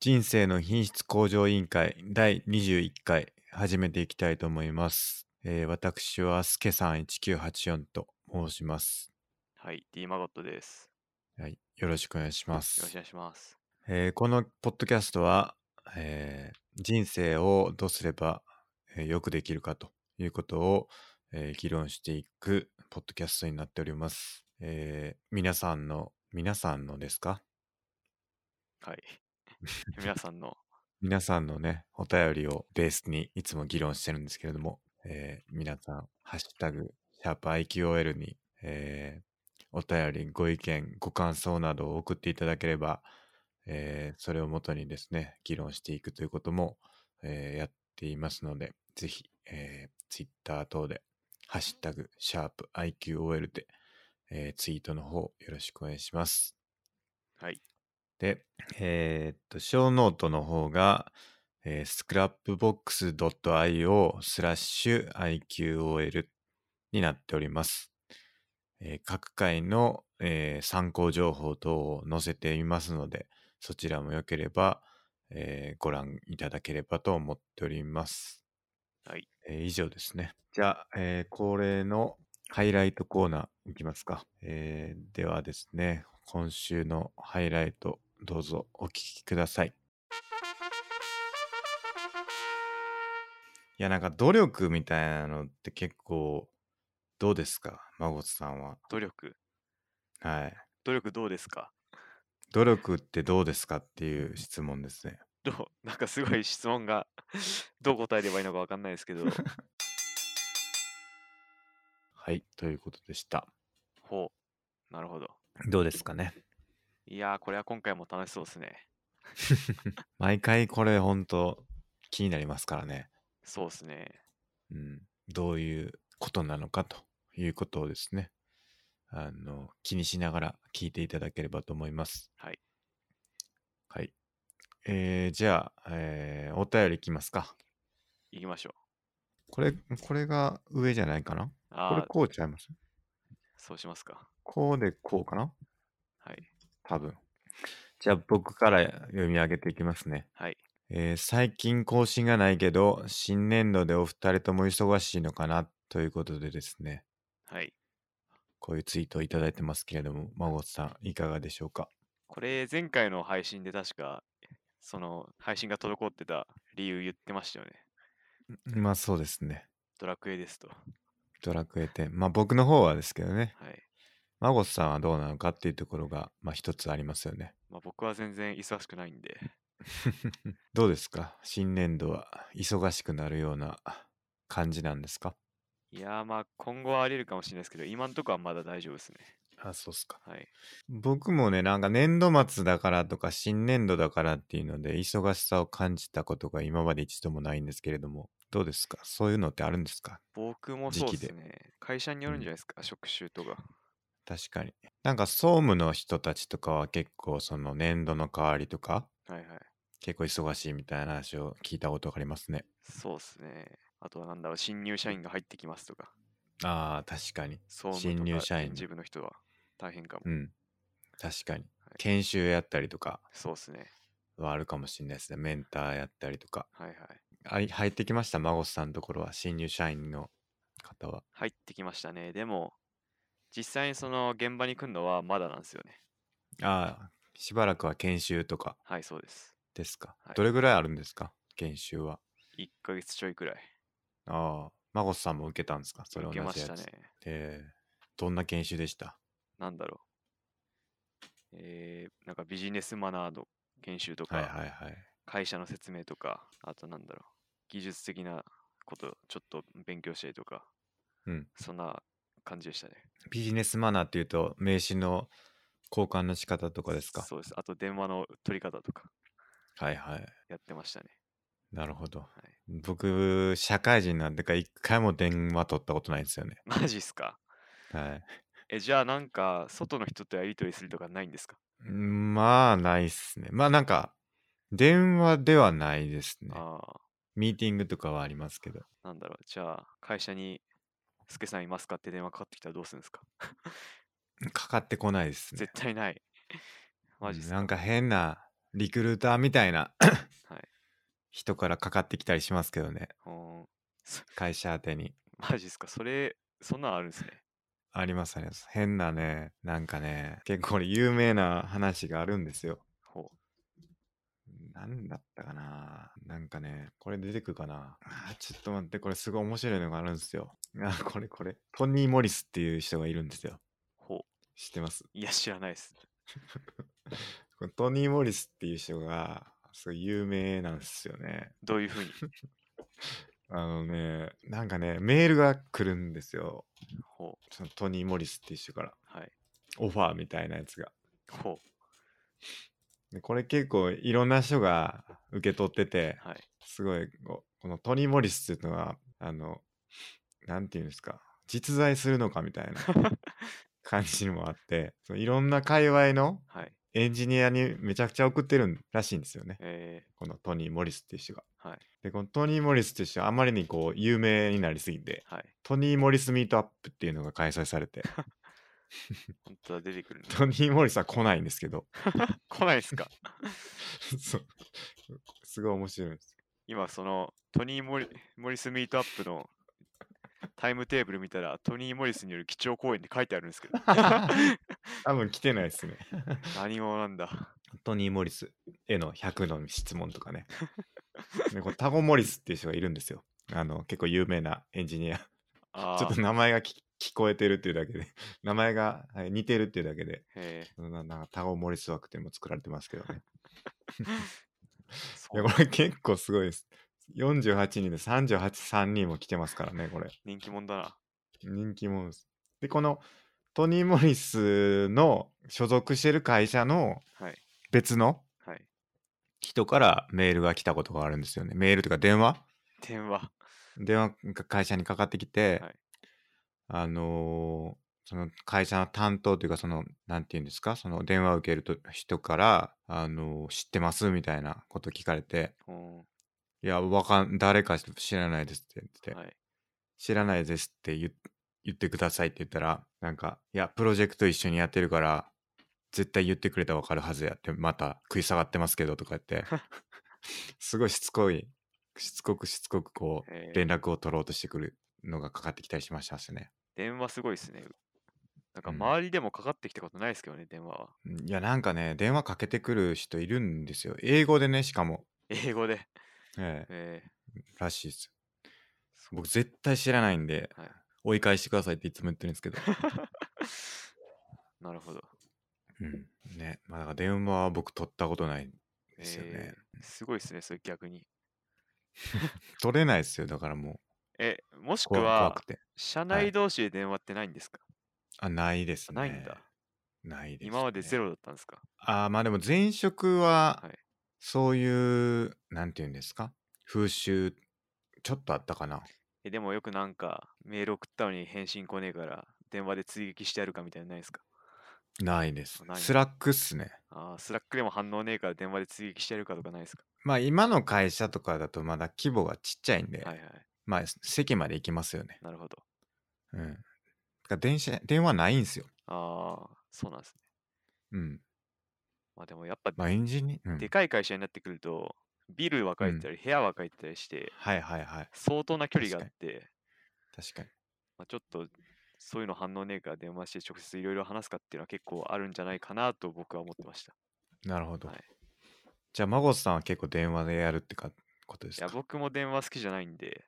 人生の品質向上委員会第21回始めていきたいと思います。えー私はすけさん1984と申します。はい、D マゴットです。はい、よろしくお願いしまよろしくおす。願いします。えーこのポッドキャストは、えー人生をどうすれば、えーよくできるかということを、えー議論していくポッドキャストになっております。えー皆さんの、皆さんのですか？はい。皆さんの、皆さんのね、お便りをベースにいつも議論してるんですけれども、えー皆さん、ハッシュタグ、シャープ i q o l に、えーお便り、ご意見、ご感想などを送っていただければ、えーそれをもとにですね、議論していくということも、えーやっていますので、ぜひ、えー、Twitter 等で、ハッシュタグ、シャープ i q o l で、えーツイートの方よろしくお願いします。はい。で、えーっと、 show note の方が、えー、scrapbox.io スラッシュ IQOL になっております。えー各回の、えー参考情報等を載せていますので、そちらもよければ、えーご覧いただければと思っております。はい。えー以上ですね。じゃあ、えー恒例のハイライトコーナーいきますか。えーではですね、今週のハイライト、どうぞお聞きください。いや、なんか努力みたいなのって結構、どうですか？孫さんは。努力？はい。努力どうですか？努力ってどうですかっていう質問ですね。どう？なんかすごい質問が どう答えればいいのかわかんないですけど、はい、ということでした。ほう。なるほど。どうですかね？いやー、これは今回も楽しそうですね。毎回これ本当気になりますからね。そうですね。うん、どういうことなのかということをですね、あの、気にしながら聞いていただければと思います。はい。はい。えー、じゃあ、えーお便りいきますか。行きましょこれ、これが上じゃないかな？う。これこうちゃいます？そうしますか。こうでこうかな？はい。多分。じゃあ僕から読み上げていきますね。はい。えー最近更新がないけど、新年度でお二人とも忙しいのかなということでですね、はい。こういうツイートをいただいてますけれども、孫さん、いかがでしょうか？これ、前回の配信で確か、その配信が滞ってた理由言ってましたよね。まあそうですね。ドラクエですと。ドラクエ10。まあ僕の方はですけどね、はい。孫さんはどうなのかっていうところが、まあ一つありますよね。まあ、僕は全然忙しくないんで、どうですか？新年度は忙しくなるような感じなんですか？いやーまあ今後はあり得るかもしれないですけど、今んとこはまだ大丈夫ですね。あ、そうっすか。はい。僕もね、なんか年度末だからとか新年度だからっていうので忙しさを感じたことが今まで一度もないんですけれども、どうですか？そういうのってあるんですか？僕もそうでですね。会社によるんじゃないですか、職種とか。確かに。なんか総務の人たちとかは結構その年度の代わりとかはいはい。結構忙しいみたいな話を聞いたことがありますね。そうですね。あとはなんだろう、新入社員が入ってきますとか、ああ、確かに。総務新入社員人事部の人は大変かも。うん。確かにはい。研修やったりとかそうですね。はあるかもしれないですね。メンターやったりとか。はいはい。あい入ってきました、孫さんのところは、新入社員の方は。入ってきましたね。でも、実際にその現場に来るのはまだなんですよね。ああ、しばらくは研修とかはい、そうです。ですか。はいどれぐらいあるんですか？研修は。1ヶ月ちょいくらい。ああ、孫さんも受けたんですか？それ同受じやつ。けましたね。えーどんな研修でした？なんだろう。えー、なんかビジネスマナーの研修とか、はいはいはい。会社の説明とか、あとなんだろう、技術的なことちょっと勉強したりとか、うん。そんな感じでしたね。ビジネスマナーっていうと、名刺の交換の仕方とかですか？そうです。あと電話の取り方とかはいはい。やってましたね。なるほど。はい、僕、社会人なんでか一回も電話取ったことないんですよね。マジっすか？はい。え、じゃあなんか、外の人とやり取りするとかないんですか、うんまあ、ないっすね。まあなんか、電話ではないですね。ああ、ミーティングとかはありますけど。なんだろう。じゃあ、会社に、スケさんいますか？って電話かかってきたらどうするんですか？かかってこないですね。絶対ない。マジなんか変なリクルーターみたいなはい。人からかかってきたりしますけどね。会社宛てに。マジっすか？それ、そんなんあるんですね。ありますあります。変なね、なんかね、結構有名な話があるんですよ。ほなんだったかななんかね、これ出てくるかなあーちょっと待って、これすごい面白いのがあるんですよ。あ、これこれ。トニー・モリスっていう人がいるんですよ。う。ほう。知ってます？いや、知らないです。このトニー・モリスっていう人が、すごい有名なんですよね。どういうふうに？あのね、なんかね、メールが来るんですよ。ほそのトニー・モリスっていう人から。う。はい。オファーみたいなやつが。ほでこれ結構いろんな人が受け取ってて、う。はい。すごいこのトニー・モリスっていうのはあのなんていうんですか実在するのかみたいな 感じもあってそのいろんな界隈のはい。エンジニアにめちゃくちゃ送ってるらしいんですよねえこのトニー・モリスっていう人が。ー、はい。でこのトニー・モリスっていう人はあまりにこう有名になりすぎてはい。トニー・モリス・ミートアップっていうのが開催されて 本当だ、出てくるね。トニー・モリスは来ないんですけど 来ないっすか？そうすごい面白いんです今、その、トニーモリ・モリスミートアップのタイムテーブル見たら、トニー・モリスによる基調講演って書いてあるんですけど。多分来てないですね何者なんだ？トニー・モリスへの100の質問とかね。でこれタゴ・モリスっていう人がいるんですよ。あの結構有名なエンジニア。あちょっと名前がき聞こえてるっていうだけで、名前が、はい似てるっていうだけで、ななんかタゴ・モリス枠っていうのも作られてますけどね。そいうやこれ結構すごいです。48人で38、3人も来てますからね、これ。人気者だな。人気者です。で、このトニー・モリスの所属してる会社のはい。別のはい。人からメールが来たことがあるんですよね。メールというか電話？電話。電話が会社にかかってきて、はいあのーその会社の担当というかそのなんて言うんですかその電話を受けると人から、あのー知ってますみたいなこと聞かれてうん。「いやわかん誰か知らないです」って言って、はい。知らないですって言言ってくださいって言ったらなんか「いやプロジェクト一緒にやってるから絶対言ってくれたらわかるはずや」ってまた食い下がってますけどとか言って すごいしつこいしつこくしつこくこう連絡を取ろうとしてくるのがかかってきたりしましたしね。電話すごいですね。なんかうん周りでもかかってきたことないですけどね、電話は。いやなんかね電話かけてくる人いるんですよ英語でねしかも、英語で。えええらしいです僕絶対知らないんではい。追い返してくださいっていつも言ってるんですけど、なるほど。うん、ねまあだから電話は僕取ったことないですよね、えーすごいですね、それ逆に。取れないですよだからもえ、もしくう怖怖はく、て。社はい。内同士で電話ってないんですか、あないですねないんだ。ないです、ね、今までゼロだったんですか？あーまあでも前職ははい。そういうなんて言うんですか？風習ちょっとあったかな。え、でもよくなんか、メール送ったのに返信来ねえから、電話で追撃してやるかみたいなのないですか？ないです。ないんだ。スラックっすね。ああ、 Slack でも反応ねえから電話で追撃してやるかとかないですか？まあ今の会社とかだとまだ規模がちっちゃいんで、はいはい。まあ席まで行きますよね。なるほど。うん。だから電車、電話ないんですよ。ああ、そうなんですね。うん。まあでもやっぱ、まあエンジニア、うんでかい会社になってくると、ビル分かれてたり、部屋分かれてたりして、はいはいはい。相当な距離があ確って、確かに。まあ、ちょっとそういうの反応ねえから電話して直接いろいろ話すかっていうのは結構あるんじゃないかなと僕は思ってました。なるほど。はいじゃあ、マゴスさんは結構電話でやるってかことですか？いや、僕も電話好きじゃないんで、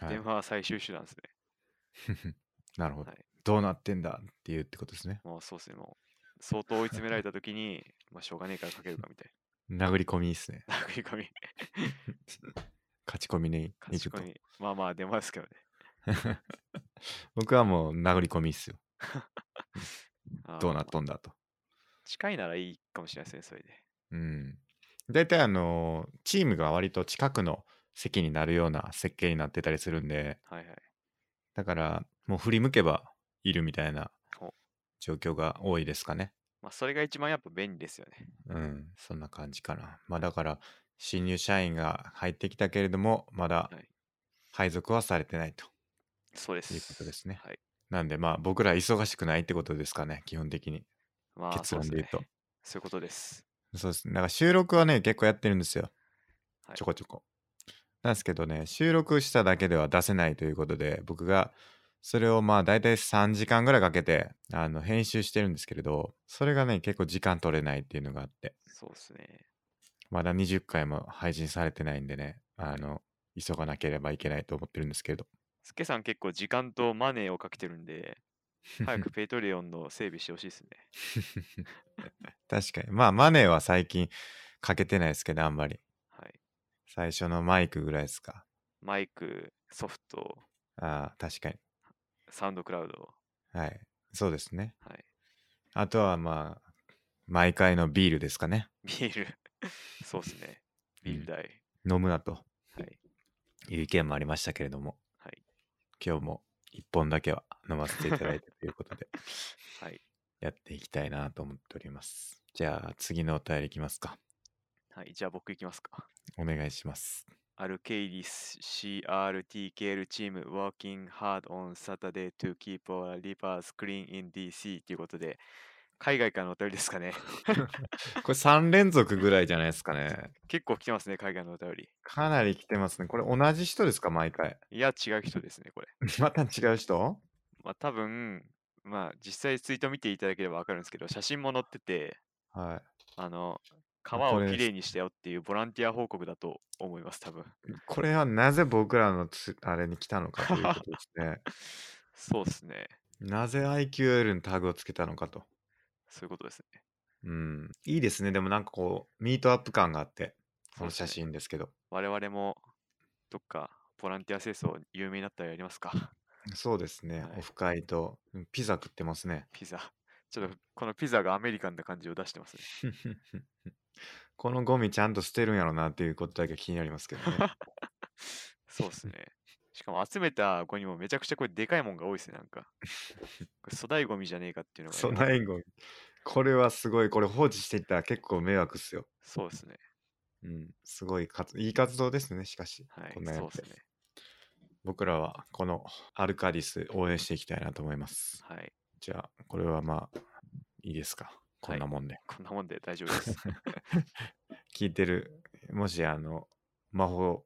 はい電話は最終手段ですね。なるほど、はいどうなってんだっていうってことですね。もうそうですね、もう相当追い詰められた時に、まあしょうがねえからかけるかみたい殴り込みいいっすね。な。殴り込み、勝ち込みに勝ち込。み。まあまあ電話ですけどね。僕はもう殴り込みっすよ。どうなっとんだと。近いならいいかもしれないですね、それで。うん。大体あのチームが割と近くの席になるような設計になってたりするんで、はいはい。だからもう振り向けばいるみたいなほ状況が多いですかね。まあそれが一番やっぱ便利ですよね。うん、そんな感じかな。まあだから新入社員が入ってきたけれども、まだはい配属はされてないと。そうです。いうことですねはい。なんでまあ僕ら忙しくないってことですかね、基本的に。まあ結論で言うと。そうねそういうことです。そうですね。だから収録はね、結構やってるんですよ。はいちょこちょこ。なんですけどね、収録しただけでは出せないということで、僕がそれをまあ大体3時間ぐらいかけてあの編集してるんですけれど、それがね、結構時間取れないっていうのがあって、そうですね。まだ20回も配信されてないんでね、あの、急がなければいけないと思ってるんですけれど。スケさん結構時間とマネーをかけてるんで、早く Patreon の整備してほしいですね。確かに。まあ、マネーは最近かけてないですけど、あんまり。はい。最初のマイクぐらいですか？マイク、ソフト、ああ、確かに。 SoundCloud。はい。そうですね。はい。あとはまあ、毎回のビールですかね。ビール。そうですね。ビール代。飲むなとはい。いう意見もありましたけれども、はい。今日も一本だけは飲ませていただいてということで、はい。やっていきたいなと思っております。じゃあ、次のお便りいきますか。はい。じゃあ僕いきますか。お願いします。アルケイディス CRTKL チーム working hard on Saturday to keep our rivers clean in DC ということで、海外からのお便りですかね。これ3連続ぐらいじゃないですかね。結構来てますね、海外のお便り。かなり来てますね。これ同じ人ですか毎回？いや、違う人ですね、これ。また違う人？まあ多分、まあ実際ツイート見ていただければわかるんですけど、写真も載ってて、はあの、あ川をきれいにしたよっていうボランティア報告だと思います、多分。い。これはなぜ僕らのつあれに来たのかということですね。そうですね。なぜ IQL にタグをつけたのかと。そういうことですね。うん。いいですね。でもなんかこう、ミートアップ感があって、この写真ですけど。我々もどっかボランティア清掃有名になったらやりますか。そうですね。はいオフ会と、うんピザ食ってますね。ピザ。ちょっとこのピザがアメリカンな感じを出してますね。このゴミちゃんと捨てるんやろなっていうことだけ気になりますけどね。そうですね。しかも集めたゴミもめちゃくちゃこれでかいもんが多いですね、なんか。これ粗大ゴミじゃねえかっていうのが、粗大ゴミ。これはすごい、これ放置していったら結構迷惑っすよ。そうですね。うん。すごい活、いい活動ですね、しかし。はいこんな、やってそうですね。僕らはこのアルカディス応援していきたいなと思います。はい。じゃあ、これはまあ、いいですか。こんなもんで。こんなもんで大丈夫です。聞いてる、もしあの、魔法、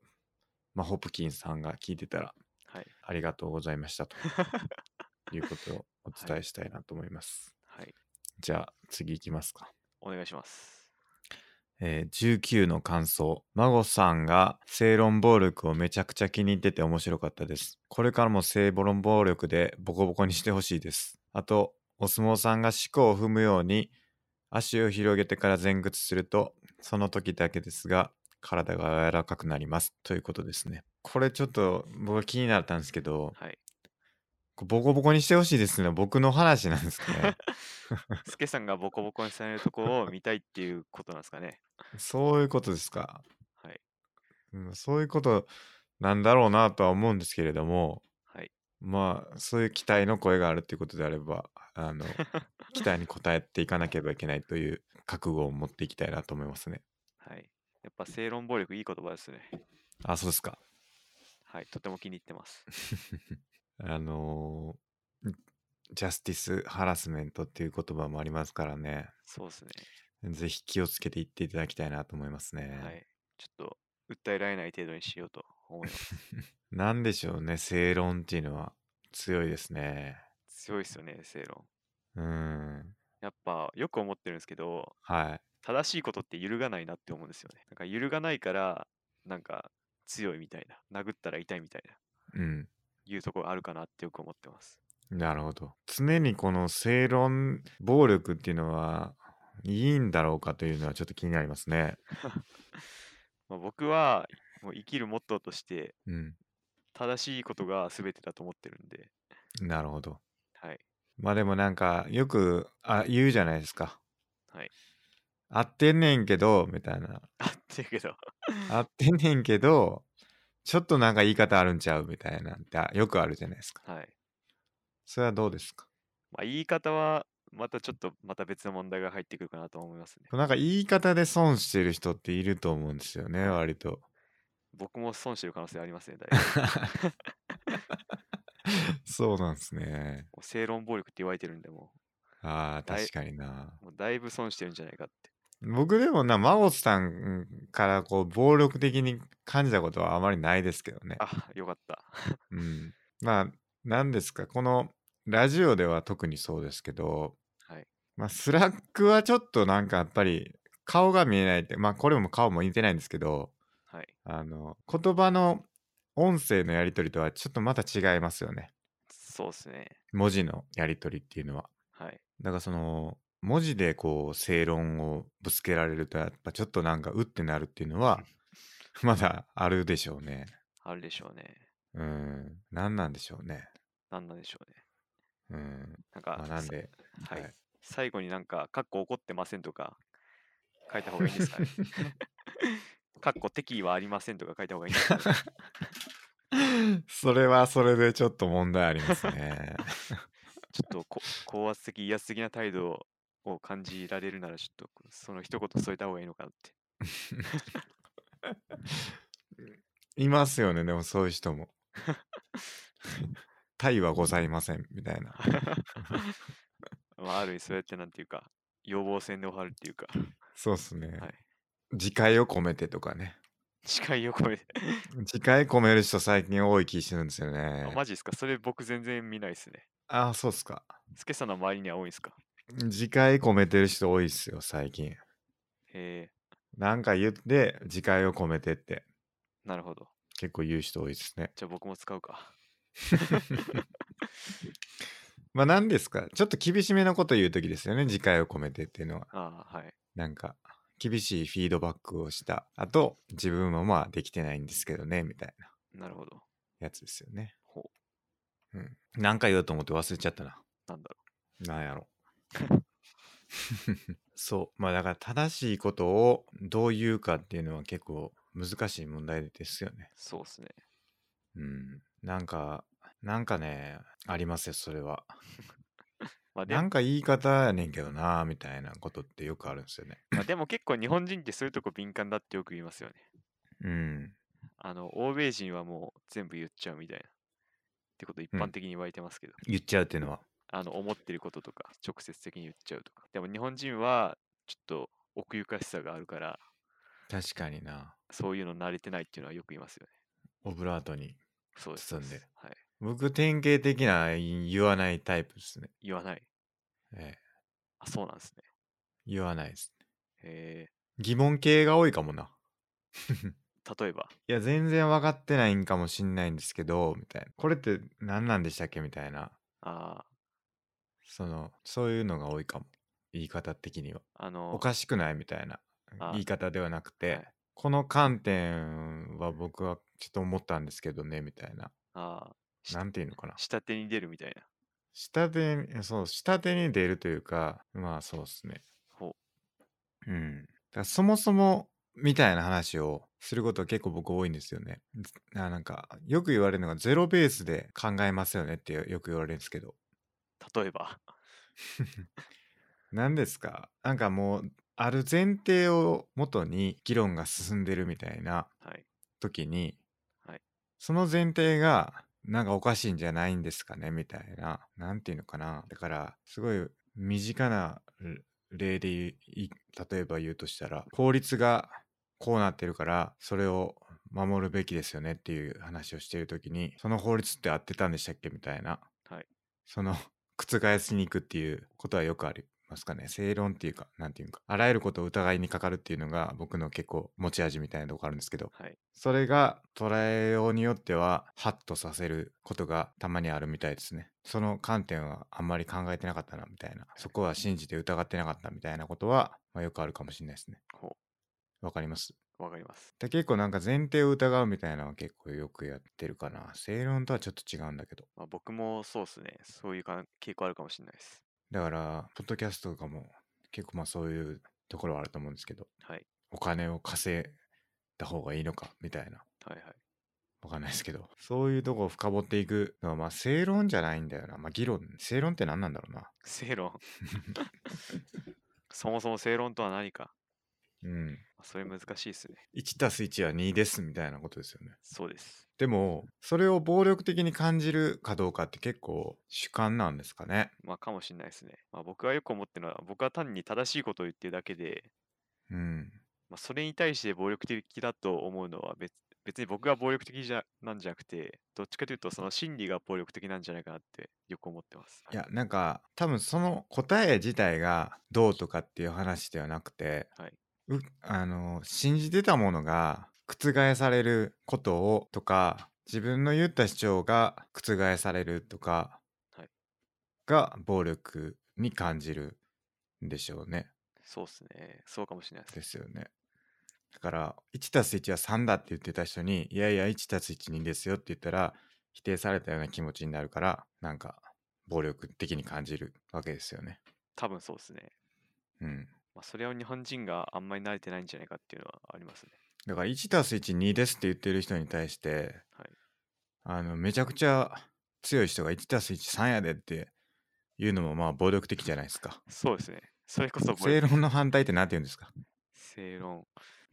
魔法プキンさんが聞いてたら、はい。ありがとうございましたと いうことをお伝えしたいなと思います。はい。じゃあ、次行きますか。お願いします。えー19の感想。孫さんが正論暴力をめちゃくちゃ気に入ってて面白かったです。これからも正論暴力でボコボコにしてほしいです。あと、お相撲さんが四股を踏むように足を広げてから前屈すると、その時だけですが、体が柔らかくなります。ということですね。これちょっと僕は気になったんですけど、はい。ボコボコにしてほしいですね。僕の話なんですかね。スケさんがボコボコにされるとこを見たいっていうことなんですかね。そういうことですか。はい。うん、そういうことなんだろうなとは思うんですけれども、はい。まあそういう期待の声があるっていうことであればあの 期待に応えていかなければいけないという覚悟を持っていきたいなと思いますね。はい。やっぱ正論暴力いい言葉ですね。あそうですか。はい。とても気に入ってます。あのージャスティスハラスメントっていう言葉もありますからね。そうですね。ぜひ気をつけていっていただきたいなと思いますね。はい。ちょっと訴えられない程度にしようと思います。なんでしょうね正論っていうのは強いですね。強いですよね、正論。うん。やっぱよく思ってるんですけど、はい。正しいことって揺るがないなって思うんですよね。なんか揺るがないから、なんか強いみたいな。殴ったら痛いみたいな。うん。いうところあるかなってよく思ってます。なるほど。常にこの正論暴力っていうのはいいんだろうかというのはちょっと気になりますね。まあ、僕はもう生きるモットーとしてうん。正しいことが全てだと思ってるんで、なるほど。はい。まあでもなんかよくあ言うじゃないですか。はい。合ってんねんけど、みたいな。あっていうけど、合ってんねんけど、ちょっとなんか言い方あるんちゃうみたいなんてあよくあるじゃないですか。はい。それはどうですか？まあ、言い方はまたちょっとまた別の問題が入ってくるかなと思いますね。なんか言い方で損してる人っていると思うんですよね、割と。僕も損してる可能性ありますね、だいぶ。そうなんですね。正論暴力って言われてるんで、もああ、だい確かにな。うもうだいぶ損してるんじゃないかって。僕でもな、マゴスさんからこう暴力的に感じたことはあまりないですけどね。あ、よかった。うん。まあ、なんですか、このラジオでは特にそうですけど、はい。まあ、 Slack はちょっとなんかやっぱり顔が見えないって、まあこれも顔も似てないんですけど、はい。あの、言葉の音声のやり取りとはちょっとまた違いますよね。そうですね。文字のやり取りっていうのは。はい。だからその、文字でこう正論をぶつけられるとやっぱちょっとなんかうってなるっていうのは まだあるでしょうね。あるでしょうね。うん。何なんでしょうね。なんなんでしょうね。うん。なんか、まあ、なんで、さはい、はい最後になんか、かっこ怒ってませんとか書いた方がいいんですかね。かっこ敵意はありませんとか書いた方がいいんですかね。それはそれでちょっと問題ありますね。ちょっとこ高圧的、威圧的な態度を感じられるなら、ちょっとその一言添えた方がいいのかなって。いますよね、でもそういう人も。タイはございませんみたいな。まあ、ある意味そうやってなんていうか、要望線で終わるっていうか、そうっすね。はい自戒を込めてとかね。誓いを込めて。自戒込める人最近多い気するんですよねあ。マジですか？それ僕全然見ないですね。ああ、そうっすか。スケさんの周りには多いんですか？自戒込めてる人多いっすよ、最近。へえ、なんか言って、自戒を込めてってなるほど。結構言う人多いですね。じゃあ僕も使うか。まあ何ですか？ちょっと厳しめのこと言うときですよね、自戒を込めてっていうのは。ああ、はい。なんか、厳しいフィードバックをした後、自分もまあできてないんですけどね、みたいななるほど。やつですよね。ほうん。なんか言おうと思って忘れちゃったな。う。なんだろなんやろ。そう。まあだから正しいことをどう言うかっていうのは結構難しい問題ですよね。う。そうっすね。うん。なんか、なんかね、ありますよ、それは。まあなんか言い方やねんけどな、みたいなことってよくあるんですよね。まあ、でも結構日本人ってそういうとこ敏感だってよく言いますよね。うん。あの、欧米人はもう全部言っちゃうみたいな。ってこと一うん般的に言われてますけど、言っちゃうっていうのは。あの、思ってることとか直接的に言っちゃうとか。でも日本人はちょっと奥ゆかしさがあるから、確かにな。そういうの慣れてないっていうのはよく言いますよね。オブラートに。そうです。包んでそうですはい。僕、典型的な言わないタイプですね。言わない。ええ、あ、そうなんですね。言わないです。へ疑問系が多いかもな。え 例えば？いや、全然分かってないんかもしんないんですけど、みたいな。これって何なんでしたっけみたいな。あその、そういうのが多いかも。言い方的には。あ、あの、おかしくないみたいなあ言い方ではなくて、はいこの観点は僕はちょっと思ったんですけどね、みたいな。あなんていうのかな。下手に出るみたいな。下手に、そう、下手に出るというか、まあそうですね。ほうん。だそもそも、みたいな話をすることは結構僕多いんですよね。あなんか、よく言われるのがゼロベースで考えますよねってよく言われるんですけど。う。例えば。何ですかなんかもう、ある前提をもとに議論が進んでるみたいなはい。時に、はいその前提がなんかおかしいんじゃないんですかねみたいな。なんていうのかな。だから、すごい身近な例で例えば言うとしたら、法律がこうなってるから、それを守るべきですよねっていう話をしている時に、その法律って合ってたんでしたっけみたいな。はい。その 覆しに行くっていうことはよくありますかね。正論っていうか、なんていうか、あらゆることを疑いにかかるっていうのが僕の結構持ち味みたいなとこあるんですけど、はい。それが捉えようによっては、ハッとさせることがたまにあるみたいですね。その観点はあんまり考えてなかったな、みたいな。そこは信じて疑ってなかったみたいなことは、まあ、よくあるかもしれないですね。ほわかりますう。わかります。で結構なんか前提を疑うみたいなのは結構よくやってるかな。正論とはちょっと違うんだけど。まあ、僕もそうっすね。そういうか傾向あるかもしれないです。だから、ポッドキャストとかも結構まあそういうところはあると思うんですけど、はい。お金を稼いだ方がいいのかみたいな。はいはい。わかんないですけど、そういうとこを深掘っていくのは、まあ正論じゃないんだよな。まあ議論、正論って何なんだろうな。正論。そもそも正論とは何か。うん。まあそれ難しいですね。1たす1は2ですみたいなことですよね。そうです。でも、それを暴力的に感じるかどうかって結構主観なんですかね。まあかもしれないですね。まあ僕はよく思ってるのは、僕は単に正しいことを言ってるだけで、うん。まあ、それに対して暴力的だと思うのは別別に僕が暴力的じゃなんじゃなくて、どっちかというとその心理が暴力的なんじゃないかなってよく思ってます。いや、なんか、多分その答え自体がどうとかっていう話ではなくて、はい。うあの信じてたものが覆されることをとか自分の言った主張が覆されるとかはいが暴力に感じるんでしょうね。そうですね。そうかもしれないです。ですよね。だから1たす1は3だって言ってた人にいやいや1たす12ですよって言ったら否定されたような気持ちになるからなんか暴力的に感じるわけですよね。多分そうですね。うん。まあ、それを日本人があんまり慣れてないんじゃないかっていうのはありますね。だから1たす12ですって言ってる人に対してはい。あのめちゃくちゃ強い人が1たす13やでっていうのもまあ暴力的じゃないですか。そうですね。それこそ暴正論の反対って何て言うんですか？正論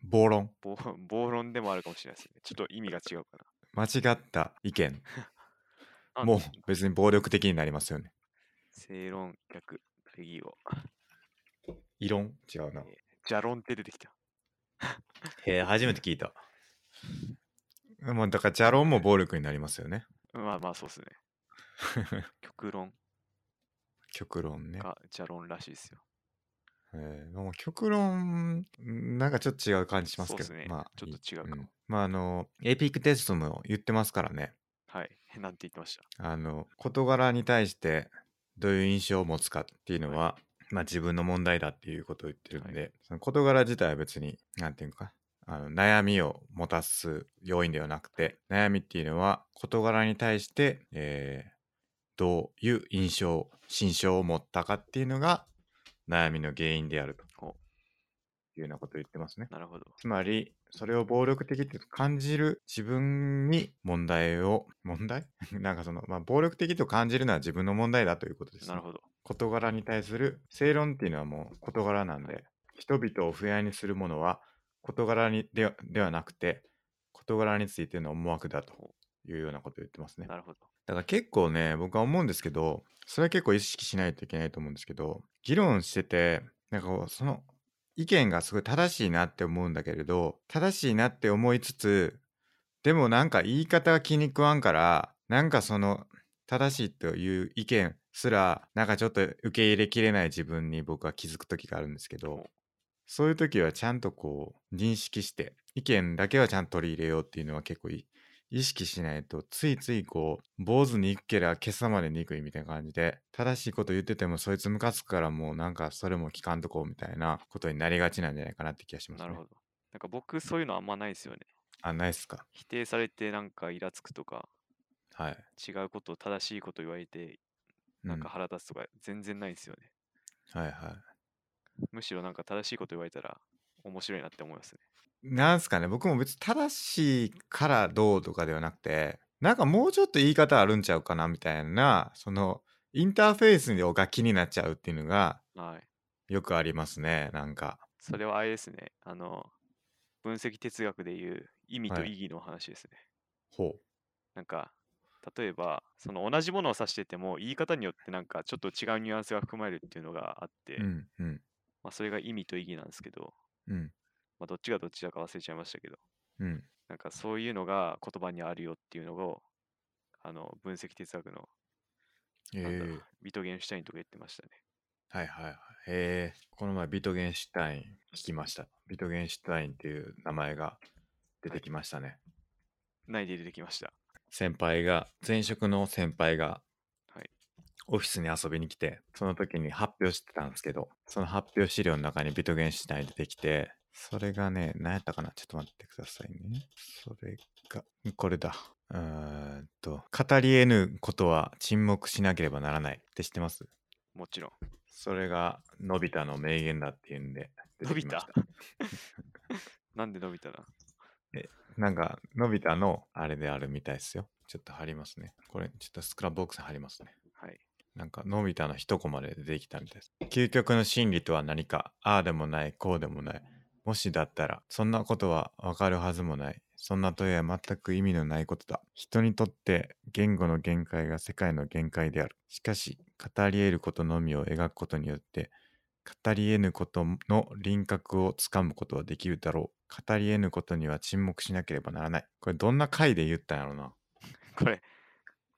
暴論。暴、暴論でもあるかもしれないですね。ちょっと意味が違うか間違った意見。もう別に暴力的になりますよね。正論逆対義語。異論？違うな。ジャロンって出てきた。へえ、初めて聞いた。もうだから、ジャロンも暴力になりますよね。まあまあそうですね。極論極論ね。がジャロンらしいですよ。えー、もう極論、なんかちょっと違う感じしますけど、そうっすねまあ、ちょっと違うかもんまあ、あの、エピックテストも言ってますからね。はい。なんて言ってました？あの、事柄に対してどういう印象を持つかっていうのは、まあ自分の問題だっていうことを言ってるんで、その事柄自体は別に、なんていうのか、あの悩みを持たす要因ではなくて、悩みっていうのは事柄に対して、えーどういう印象、心象を持ったかっていうのが悩みの原因であるとほいうようなことを言ってますね。なるほど。つまり、それを暴力的って感じる自分に問題を、問題？なんかその、まあ、暴力的と感じるのは自分の問題だということです、なるほど。事柄に対する正論っていうのはもう事柄なんで、はい人々を不安にするものは事柄にではではなくて、事柄についての思惑だというようなことを言ってますね。なるほど。だから結構ね、僕は思うんですけど、それは結構意識しないといけないと思うんですけど、議論してて、なんかこう、その意見がすごい正しいなって思うんだけれど、正しいなって思いつつ、でもなんか言い方が気に食わんから、なんかその正しいという意見すら、なんかちょっと受け入れきれない自分に僕は気づく時があるんですけどそういう時はちゃんとこう認識して、意見だけはちゃんと取り入れようっていうのは結構い意識しないとついついこう坊主に行くけりゃ今朝まで憎いみたいな感じで正しいこと言っててもそいつムカつくからもうなんかそれも聞かんとこうみたいなことになりがちなんじゃないかなって気がしますね。なるほど。なんか僕そういうのあんまないですよね。あ、ないっすか。否定されてなんかイラつくとか、はい。違うことを正しいこと言われて、なんか腹立つとか全然ないんですよね。うん、はいはい。むしろなんか正しいこと言われたら面白いなって思いますね。なんすかね僕も別に正しいからどうとかではなくてなんかもうちょっと言い方あるんちゃうかなみたいなそのインターフェースが気になっちゃうっていうのがはい。よくありますねなんかそれはあれですね。あの、分析哲学でいう意味とはい意義の話ですね。ほなんか、例えば、その同じものを指してても、言い方によってなんかちょっと違うニュアンスが含まれるっていうのがあって、ううんうん。まあそれが意味と意義なんですけど、うん。まあどっちがどっちだか忘れちゃいましたけど、うん。なんかそういうのが言葉にあるよっていうのを、あの、分析哲学の、えビトゲンシュタインとか言ってましたね。はいはいはい。へえ。この前ビトゲンシュタイン聞きました。ビトゲンシュタインっていう名前が出てきましたね、何で出てきました。先輩が前職の先輩がはい。オフィスに遊びに来てその時に発表してたんですけどその発表資料の中にビトゲンシュタイン出てきてそれがね何やったかな？ちょっと待ってくださいね。それがこれだ。うーんと語り得ぬことは沈黙しなければならない。って知ってます？もちろん。それがのび太の名言だっていうんで出てきました。なんで伸びたな。なんかのび太のあれであるみたいですよちょっと貼りますねこれちょっとスクラップボックスに貼りますねはい。なんか、のび太の一コマで出てきたみたいです。究極の真理とは何か、ああでもない、こうでもない。もしだったら、そんなことはわかるはずもない。そんな問いは全く意味のないことだ。人にとって言語の限界が世界の限界である。しかし、語り得ることのみを描くことによって、語り得ぬことの輪郭をつかむことはできるだろう。語り得ぬことには沈黙しなければならない。これどんな回で言ったんやろな。これ、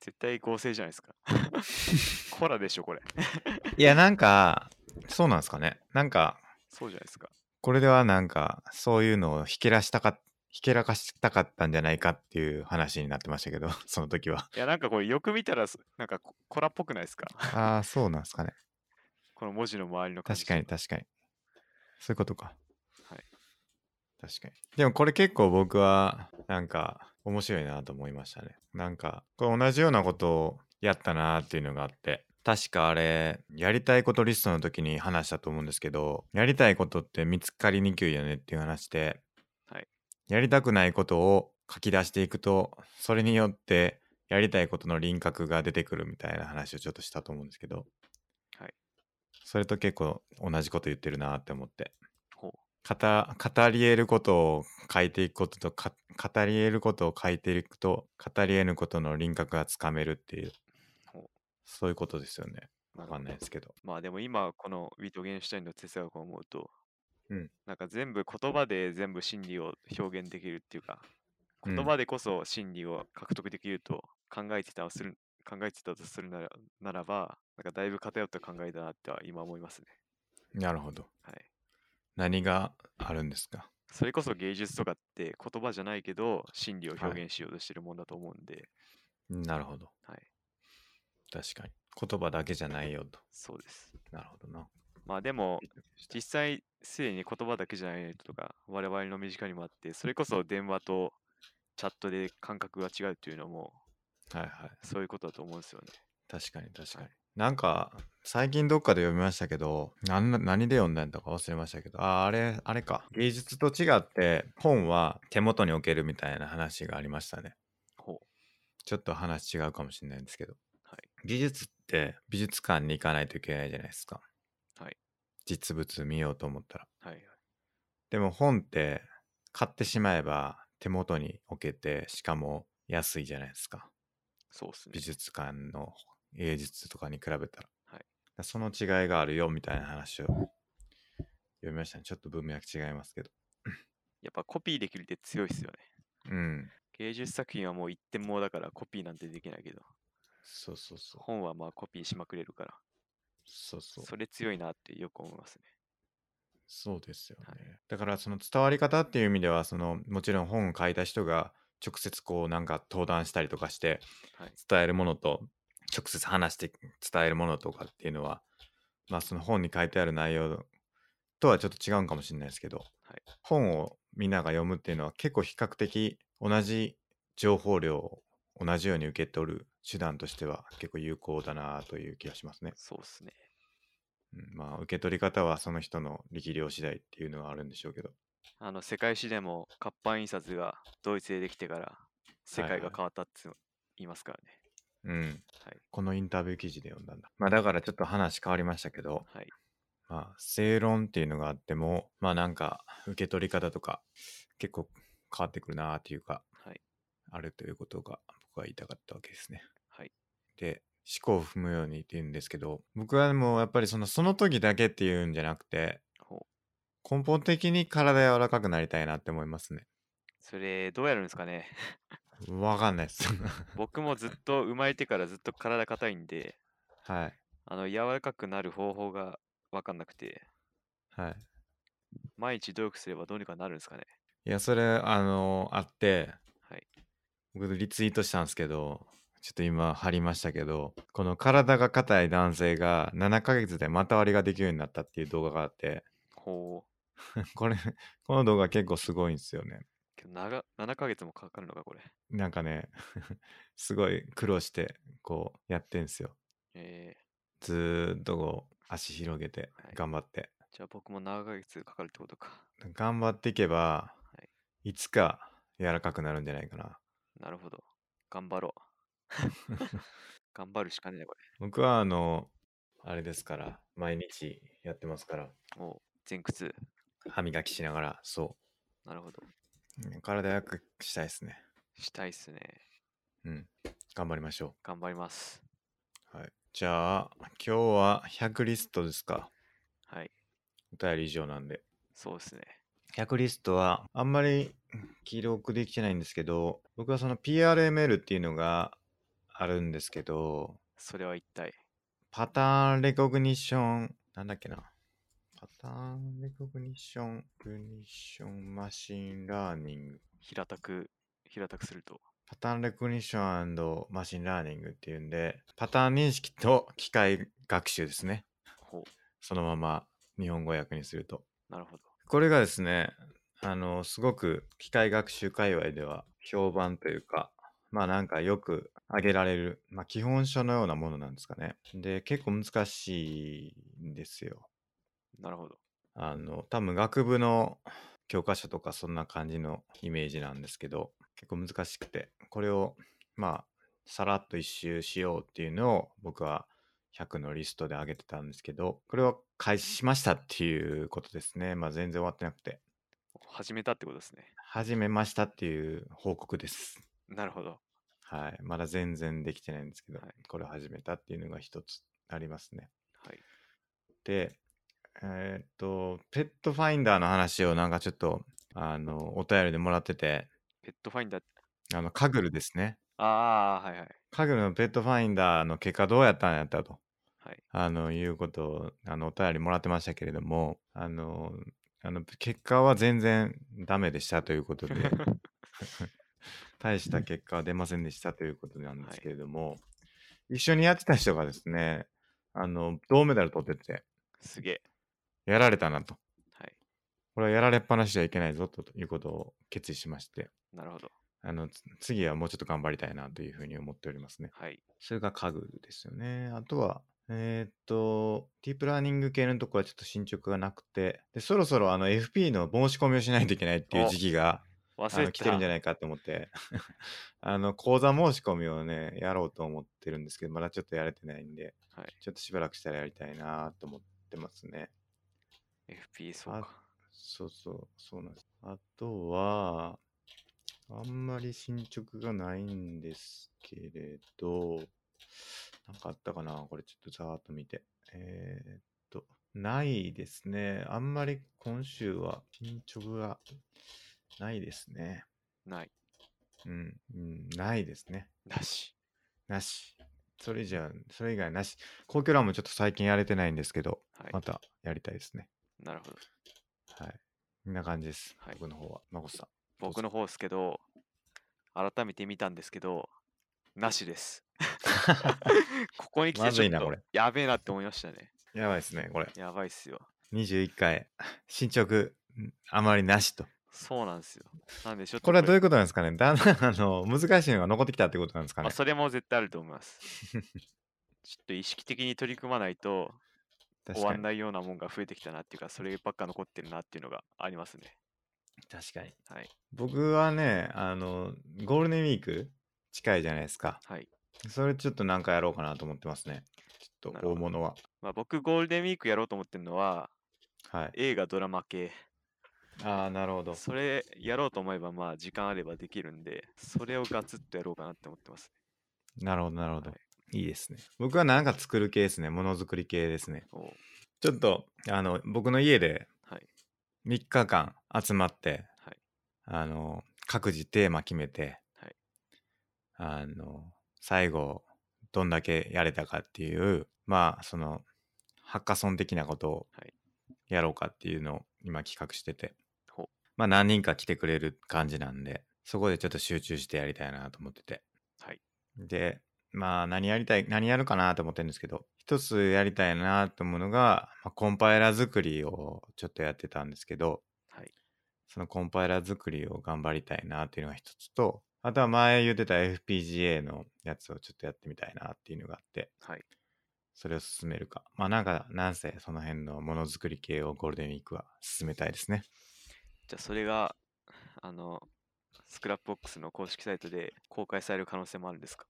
絶対合成じゃないですか。コラでしょ、これ。いや、なんか、そうなんですかね。なんか、そうじゃないですか。これではなんか、そういうのをひけらしたか、ひけらかしたかったんじゃないかっていう話になってましたけど、その時は。いや、なんかこれよく見たら、なんかコラっぽくないですか？ああ、そうなんですかね。この文字の周りの確かに確かに。そういうことか。はい。確かに。でもこれ結構僕はなんか面白いなと思いましたね。なんかこれ同じようなことをやったなっていうのがあって。確かあれ、やりたいことリストの時に話したと思うんですけど、やりたいことって見つかりにくいよねっていう話で、はいやりたくないことを書き出していくと、それによってやりたいことの輪郭が出てくるみたいな話をちょっとしたと思うんですけど、はいそれと結構同じこと言ってるなって思って。語語り得ることを書いていくこととか語り得ることを書いていくと語り得ぬことの輪郭がつかめるっていう。そういうことですよね。わかんないですけど。まあでも今このウィトゲンシュタインの哲学を思うと、うん。なんか全部言葉で全部真理を表現できるっていうか、うん。言葉でこそ真理を獲得できると考えてたとする考えてたとするならならば、なんかだいぶ偏った考えだなっては今思いますね。なるほど。はい。何があるんですか？それこそ芸術とかって言葉じゃないけど真理をはい。表現しようとしてるもんだと思うんで、なるほど。はい。確かに。言葉だけじゃないよと。そうです。なるほどな。まあでも、実際すでに言葉だけじゃないとか我々の身近にもあってそれこそ電話とチャットで感覚が違うっていうのもはいはい。そういうことだと思うんですよね。確かに確かに、はいなんか最近どっかで読みましたけどなんな何で読んだんだか忘れましたけどあーあれあれか芸術と違って本は手元に置けるみたいな話がありましたねほう。ちょっと話違うかもしれないんですけどはい。美術って美術館に行かないといけないじゃないですかはい。実物見ようと思ったらはいはい。でも本って買ってしまえば手元に置けてしかも安いじゃないですかそうっすね美。術館の芸術とかに比べたら、はい。その違いがあるよみたいな話を読みましたね。ちょっと文脈違いますけど。やっぱコピーできるって強いっすよね。うん。芸術作品はもう一点もだからコピーなんてできないけど、そうそうそう。本はまあコピーしまくれるから、そうそう。それ強いなってよく思いますね。そうですよね、はい。だからその伝わり方っていう意味ではそのもちろん本を書いた人が直接こうなんか登壇したりとかしてはい。伝えるものと直接話して伝えるものとかっていうのはまあその本に書いてある内容とはちょっと違うんかもしれないですけど、はい本をみんなが読むっていうのは結構比較的同じ情報量を同じように受け取る手段としては結構有効だなという気がしますね。そうっすね。うん、まあ受け取り方はその人の力量次第っていうのはあるんでしょうけど。あの世界史でも活版印刷がドイツでできてから世はいはい界が変わったって言いますからね。うん。はい。このインタビュー記事で読んだんだ。まあだからちょっと話変わりましたけど、はい。まあ正論っていうのがあっても、まあなんか受け取り方とか結構変わってくるなっていうか、はい。あるということが僕は言いたかったわけですね。はい。で、思考を踏むようにって言うんですけど、僕はもうやっぱりそのその時だけっていうんじゃなくて。根本的に体柔らかくなりたいなって思いますね。それどうやるんですかね。わかんないです。僕もずっと生まれてからずっと体硬いんで、はい。あの柔らかくなる方法が分かんなくて、はい。毎日努力すればどうにかなるんですかね。いや、それ、あのあって、はい。僕リツイートしたんですけど、ちょっと今貼りましたけど、この体が硬い男性が7ヶ月で股割りができるようになったっていう動画があって、ほう。これ、この動画結構すごいんですよね。けど長7ヶ月もかかるのか、これ。なんかね、すごい苦労して、こう、やってんすよ。えずーっとこう、足広げてはい、頑張って。ー、じゃあ僕も7ヶ月かかるってことか。頑張っていけば、はいいつか柔らかくなるんじゃないかな。なるほど。頑張ろう。頑張るしかねえ、こ僕はあの、あれですから、毎日やってますから、れ。もう前屈。歯磨きしながら、そなるほど。体柔らかくしたいですね。したいっすね。うん。頑張りましょ頑張ります。う。はい。じゃあ、今日は100リストですか。はい。お便り以上なんで。そうですね。100リストはあんまり記録できてないんですけど、僕はその PRML っていうのがあるんですけど、それは一体。パターンレコグニッション、なんだっけな。パターンレコグニッション、グニッションマシンラーニング。平たく、平たくすると。 Pattern Recognition Machine Learning っていうんで、パターン認識と機械学習ですね。そのまま日本語訳にすると。なるほど。これがですね、あの、すごく機械学習界隈では評判というか、まあなんかよく挙げられる、まあ基本書のようなものなんですかね。で、結構難しいんですよ。なるほど。あの、多分学部の教科書とかそんな感じのイメージなんですけど、結構難しくて、これをまあ、さらっと一周しようっていうのを僕は100のリストで上げてたんですけど、これを開始しましたっていうことですね。まあ全然終わってなくて。始めたってことですね。始めましたっていう報告です。なるほど。はい。まだ全然できてないんですけど、はいこれを始めたっていうのが一つありますね。はい。で、えーっと、ペットファインダーの話をなんかちょっと、あの、お便りでもらってて、ペットファインダー。あの、カグルですね。ああ、はいはい。カグルのペットファインダーの結果どうやったんやったと、はい。あの、いうことを、あの、お便りもらってましたけれども、あの、あの結果は全然ダメでしたということで、大した結果は出ませんでしたということなんですけれども、一緒にやってた人がですね、あの、銅メダル取ってて、すげえ。やられたなと。はい。これはやられっぱなしじゃいけないぞということを決意しまして、なるほど。あの、つ次はもうちょっと頑張りたいなというふうに思っておりますね。はい。それが家具ですよね。あとは、えーっと、ディープラーニング系のところはちょっと進捗がなくて、で、そろそろあの FP の申し込みをしないといけないっていうお時期があ忘れて来てるんじゃ。ないかと思って、あの、講座申し込みをね、やろうと思ってるんですけど、まだちょっとやれてないんで、はい。ちょっとしばらくしたらやりたいなと思ってますね。FP、そうか。そうそう、そうなんです。あとは、あんまり進捗がないんですけれど、なんかあったかな？これちょっとざーっと見て。えーっと、ないですね。あんまり今週は進捗がないですね。ない。うん、うん、ないですね。なし。なし。それじゃあ、それ以外なし。公共欄もちょっと最近やれてないんですけど、はい。またやりたいですね。なるほど。はい。こんな感じです。はい僕の方は。まこさん。僕の方ですけど、改めて見たんですけど、なしです。ここに来まてちょっとやべえなって思いましたね。やばいですね、これ。やばいっすよ。21回、進捗、んあまりなしと。そうなんですよ。なんでちょこれはどうういうことなんですかね？だんだん、あの、難しいのが残ってきたってことなんですかね？あそれも絶対あると思います。ちょっと意識的に取り組まないと。終わんないようなもんが増えてきたなっていうか、そればっか残ってるなっていうのがありますね。確かに。はい。僕はね、あの、ゴールデンウィーク近いじゃないですか。はい。それちょっとなんかやろうかなと思ってますね。ちょっと大物は。まあ、僕、ゴールデンウィークやろうと思ってるのは、はい。映画、ドラマ系。ああ、なるほど。それやろうと思えば、まあ、時間あればできるんで、それをガツッとやろうかなって思ってます。なるほど、なるほど。はいいいですね。僕はなんか作る系ですね。ものづくり系ですね。おうちょっと、あの、僕の家ではい。3日間集まって、はい。あの、各自テーマ決めて、はいあの、最後、どんだけやれたかっていう、まあ、その、ハッカソン的なことをはいやろうかっていうのを今企画してて、ほうまあ何人か来てくれる感じなんで、そこでちょっと集中してやりたいなと思ってて。はい。で、まあ何やりたい、何やるかなと思ってるんですけど、一つやりたいなと思うのが、まあ、コンパイラー作りをちょっとやってたんですけど、はい。そのコンパイラー作りを頑張りたいなっていうのが一つと、あとは前言ってた FPGA のやつをちょっとやってみたいなっていうのがあって、はい。それを進めるか。まあなんか、なんせその辺のものづくり系をゴールデンウィークは進めたいですね。じゃあ、それが、あの、 Scrapbox の公式サイトで公開される可能性もあるんですか？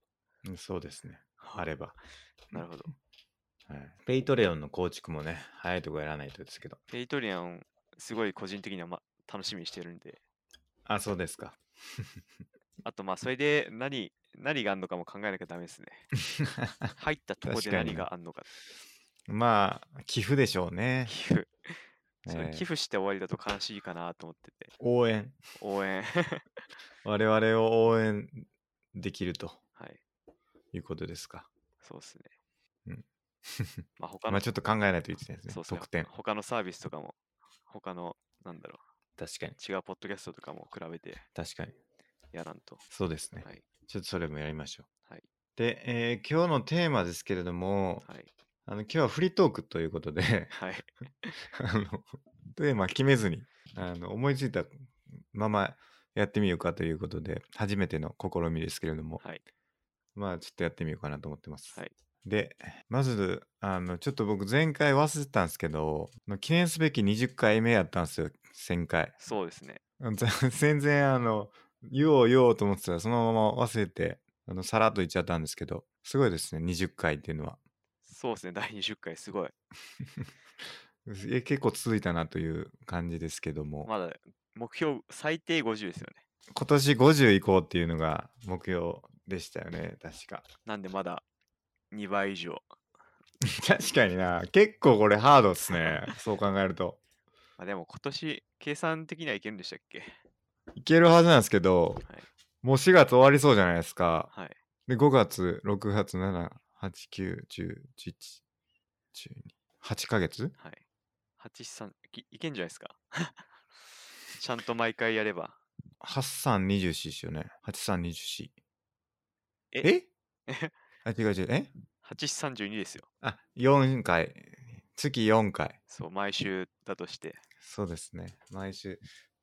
うんそうですね。あれば。なるほど。はい。 Patreon の構築もね、早いとこやらないとですけど。 Patreon、すごい個人的には、ま、楽しみにしてるんで、あ、そうですか。あと、まあ、それで何、何があんのかも考えなきゃダメですね。入ったとこで何があんのか。まあ、寄付でしょうね。寄付。寄付して終わりだと悲しいかなと思ってて。応援。応援。我々を応援できるとはい。いうことですか。そうですね。うん。まあ他の、まあちょっと考えないといけないですね。そうですね得点。他のサービスとかも、他の、なんだろ確かに。う、違うポッドキャストとかも比べて確かに。やらんと。そうですね。はい。ちょっとそれもやりましょう。はい。で、えー今日のテーマですけれども、はい。あの今日はフリートークということで、はい。あのテーマ決めずにあの思いついたままやってみようかということで、初めての試みですけれども、はい。まあちょっとやってみようかなと思ってます。はい。で、まず、あの、ちょっと僕前回忘れてたんですけど、記念すべき20回目やったんですよ、1000回。そうですね。ぜ 全然あの、言おう言おうと思ってたらそのまま忘れて、あの、さらっと言っちゃったんですけど、すごいですね、20回っていうのは。そうですね。第20回、すごい。え結構続いたなという感じですけども、まだ目標最低50ですよね。今年50行こうっていうのが目標でしたよね、確か。なんでまだ2倍以上。確かにな、結構これハードっすね、そう考えると。ま あ、でも今年、計算的にはいけるんでしたっけ？いけるはずなんですけど、はい。もう4月終わりそうじゃないですか。はい。で、5月、6月、7、8、9、10、11、12、8ヶ月？はい。83い、いけんじゃないですか？ちゃんと毎回やれば。?8324 ですよね。8324。え？え？あ、違う違う。え？8332ですよ。あ、4回。月4回。そう、毎週だとして。そうですね。毎週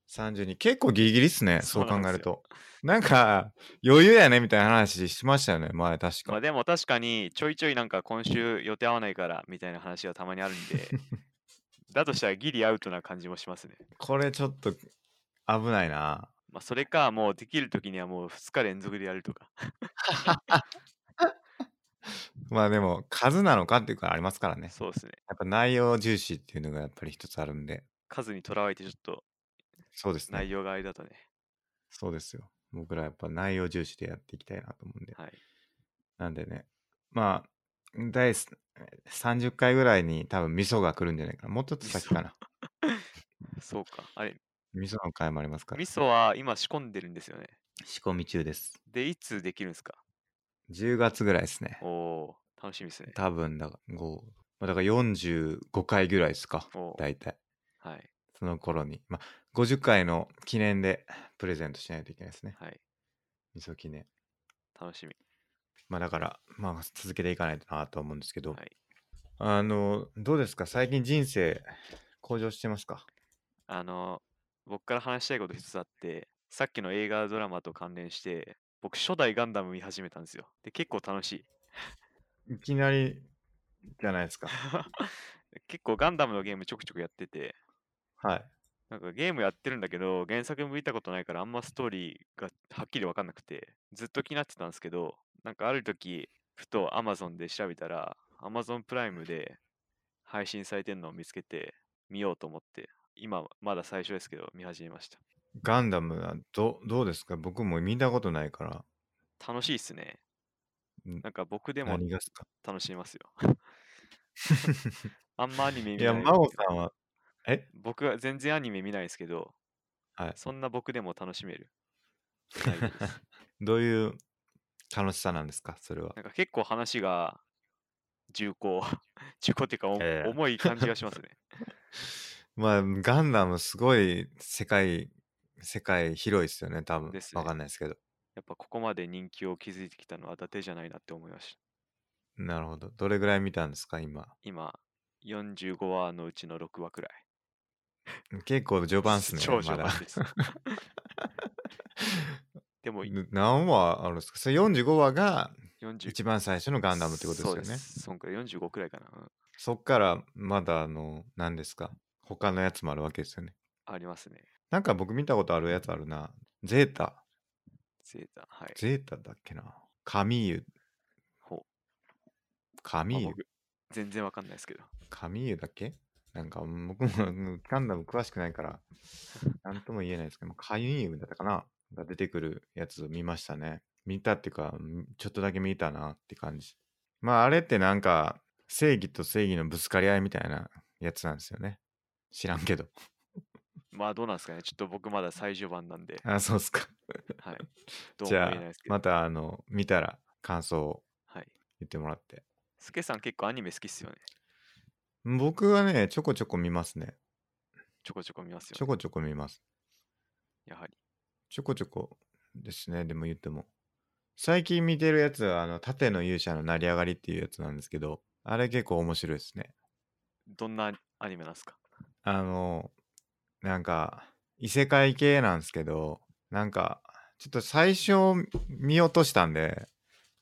32。結構ギリギリっすね。そ そうう考えると。なんか、余裕やねみたいな話しましたよね。前、確か。まあでも確かにちょいちょいなんか今週予定合わないからみたいな話がたまにあるんで、だとしたらギリアウトな感じもしますね。これちょっと危ないな。まあそれかもうできるときにはもう2日連続でやるとか。まあでも、数なのかっていうかありますからね。そうですね。やっぱ内容重視っていうのがやっぱり一つあるんで。数にとらわれてちょっとそうですね内。容があれだとね。そうですよ。僕らやっぱ内容重視でやっていきたいなと思うんで。はい。なんでね。まあ、第す30回ぐらいに多分味噌が来るんじゃないかな。もうちょっと先かな。そうか。あれ、味噌の回もありますから味。噌は今仕込んでるんですよね。仕込み中です。で、いつできるんですか？10月ぐらいですね。おおー楽しみですね。多分だから、5まあだから45回ぐらいですか。大体。はい。その頃に。まあ、50回の記念でプレゼントしないといけないですね。はい。味噌記念。楽しみ。まあだから、まあ続けていかないとなと思うんですけど、はい。あの、どうですか？最近人生向上してますか？あの、僕から話したいこと一つあって、さっきの映画ドラマと関連して、僕初代ガンダム見始めたんですよ。で、結構楽しい。いきなりじゃないですか。結構ガンダムのゲームちょくちょくやってて、はい。なんかゲームやってるんだけど、原作も見たことないからあんまストーリーがはっきり分かんなくて、ずっと気になってたんですけど、なんかある時、ふと Amazon で調べたら、Amazon プライムで配信されてるのを見つけて見ようと思って、今まだ最初ですけど見始めました。ガンダムはどどうですか？僕も見たことないから。楽しいっすね。んなんか僕でも楽しめますよ。あんまアニメいや、見ない。真央さんは、え？僕は全然アニメ見ないですけど、はい。そんな僕でも楽しめる。どういう楽しさなんですか？それは。なんか結構話が重厚、重厚っていうか、重い感じがしますね。まあ、ガンダムすごい世界、世界広いですよね、多分。ですねわかんないですけど。やっぱここまで人気を築いてきたのは伊達じゃないなって思いました。なるほど。どれぐらい見たんですか今？今、45話のうちの6話くらい。結構序盤っすね。超序まだ盤です。でも、ぬ何話あるんですか？それ45話が40一番最初のガンダムってことですよね。そうです。そんくらい45くらいかな。うんそっからまだあの、何ですか？他のやつもあるわけですよね。ありますね。なんか僕見たことあるやつあるな。ゼータ。ゼータ。はい。ゼータだっけな。カミーユ。ほカミーユ。全然わかんないですけど。カミーユだっけ？なんかうん僕もうん ガンダム詳しくないから、なんとも言えないですけど、カミーユだったかな？が出てくるやつを見ましたね。見たっていうか、うんちょっとだけ見たなって感じ。まああれってなんか、正義と正義のぶつかり合いみたいなやつなんですよね。知らんけど。まあどうなんですかね。ちょっと僕まだ最終版なんで、あ、そうっすか。はい。どうじゃあも言えないです、けど。またあの、見たら感想をはい。言ってもらって。スケさん結構アニメ好きっすよね。僕はね、ちょこちょこ見ますね。ちょこちょこ見ますよ、ね。ちょこちょこ見ます。やはり。ちょこちょこですね、でも言っても。最近見てるやつは、あの、盾の勇者の成り上がりっていうやつなんですけど、あれ結構面白いですね。どんなアニメなんですか？あの、なんか、異世界系なんですけど、なんか、ちょっと最初見落としたんで、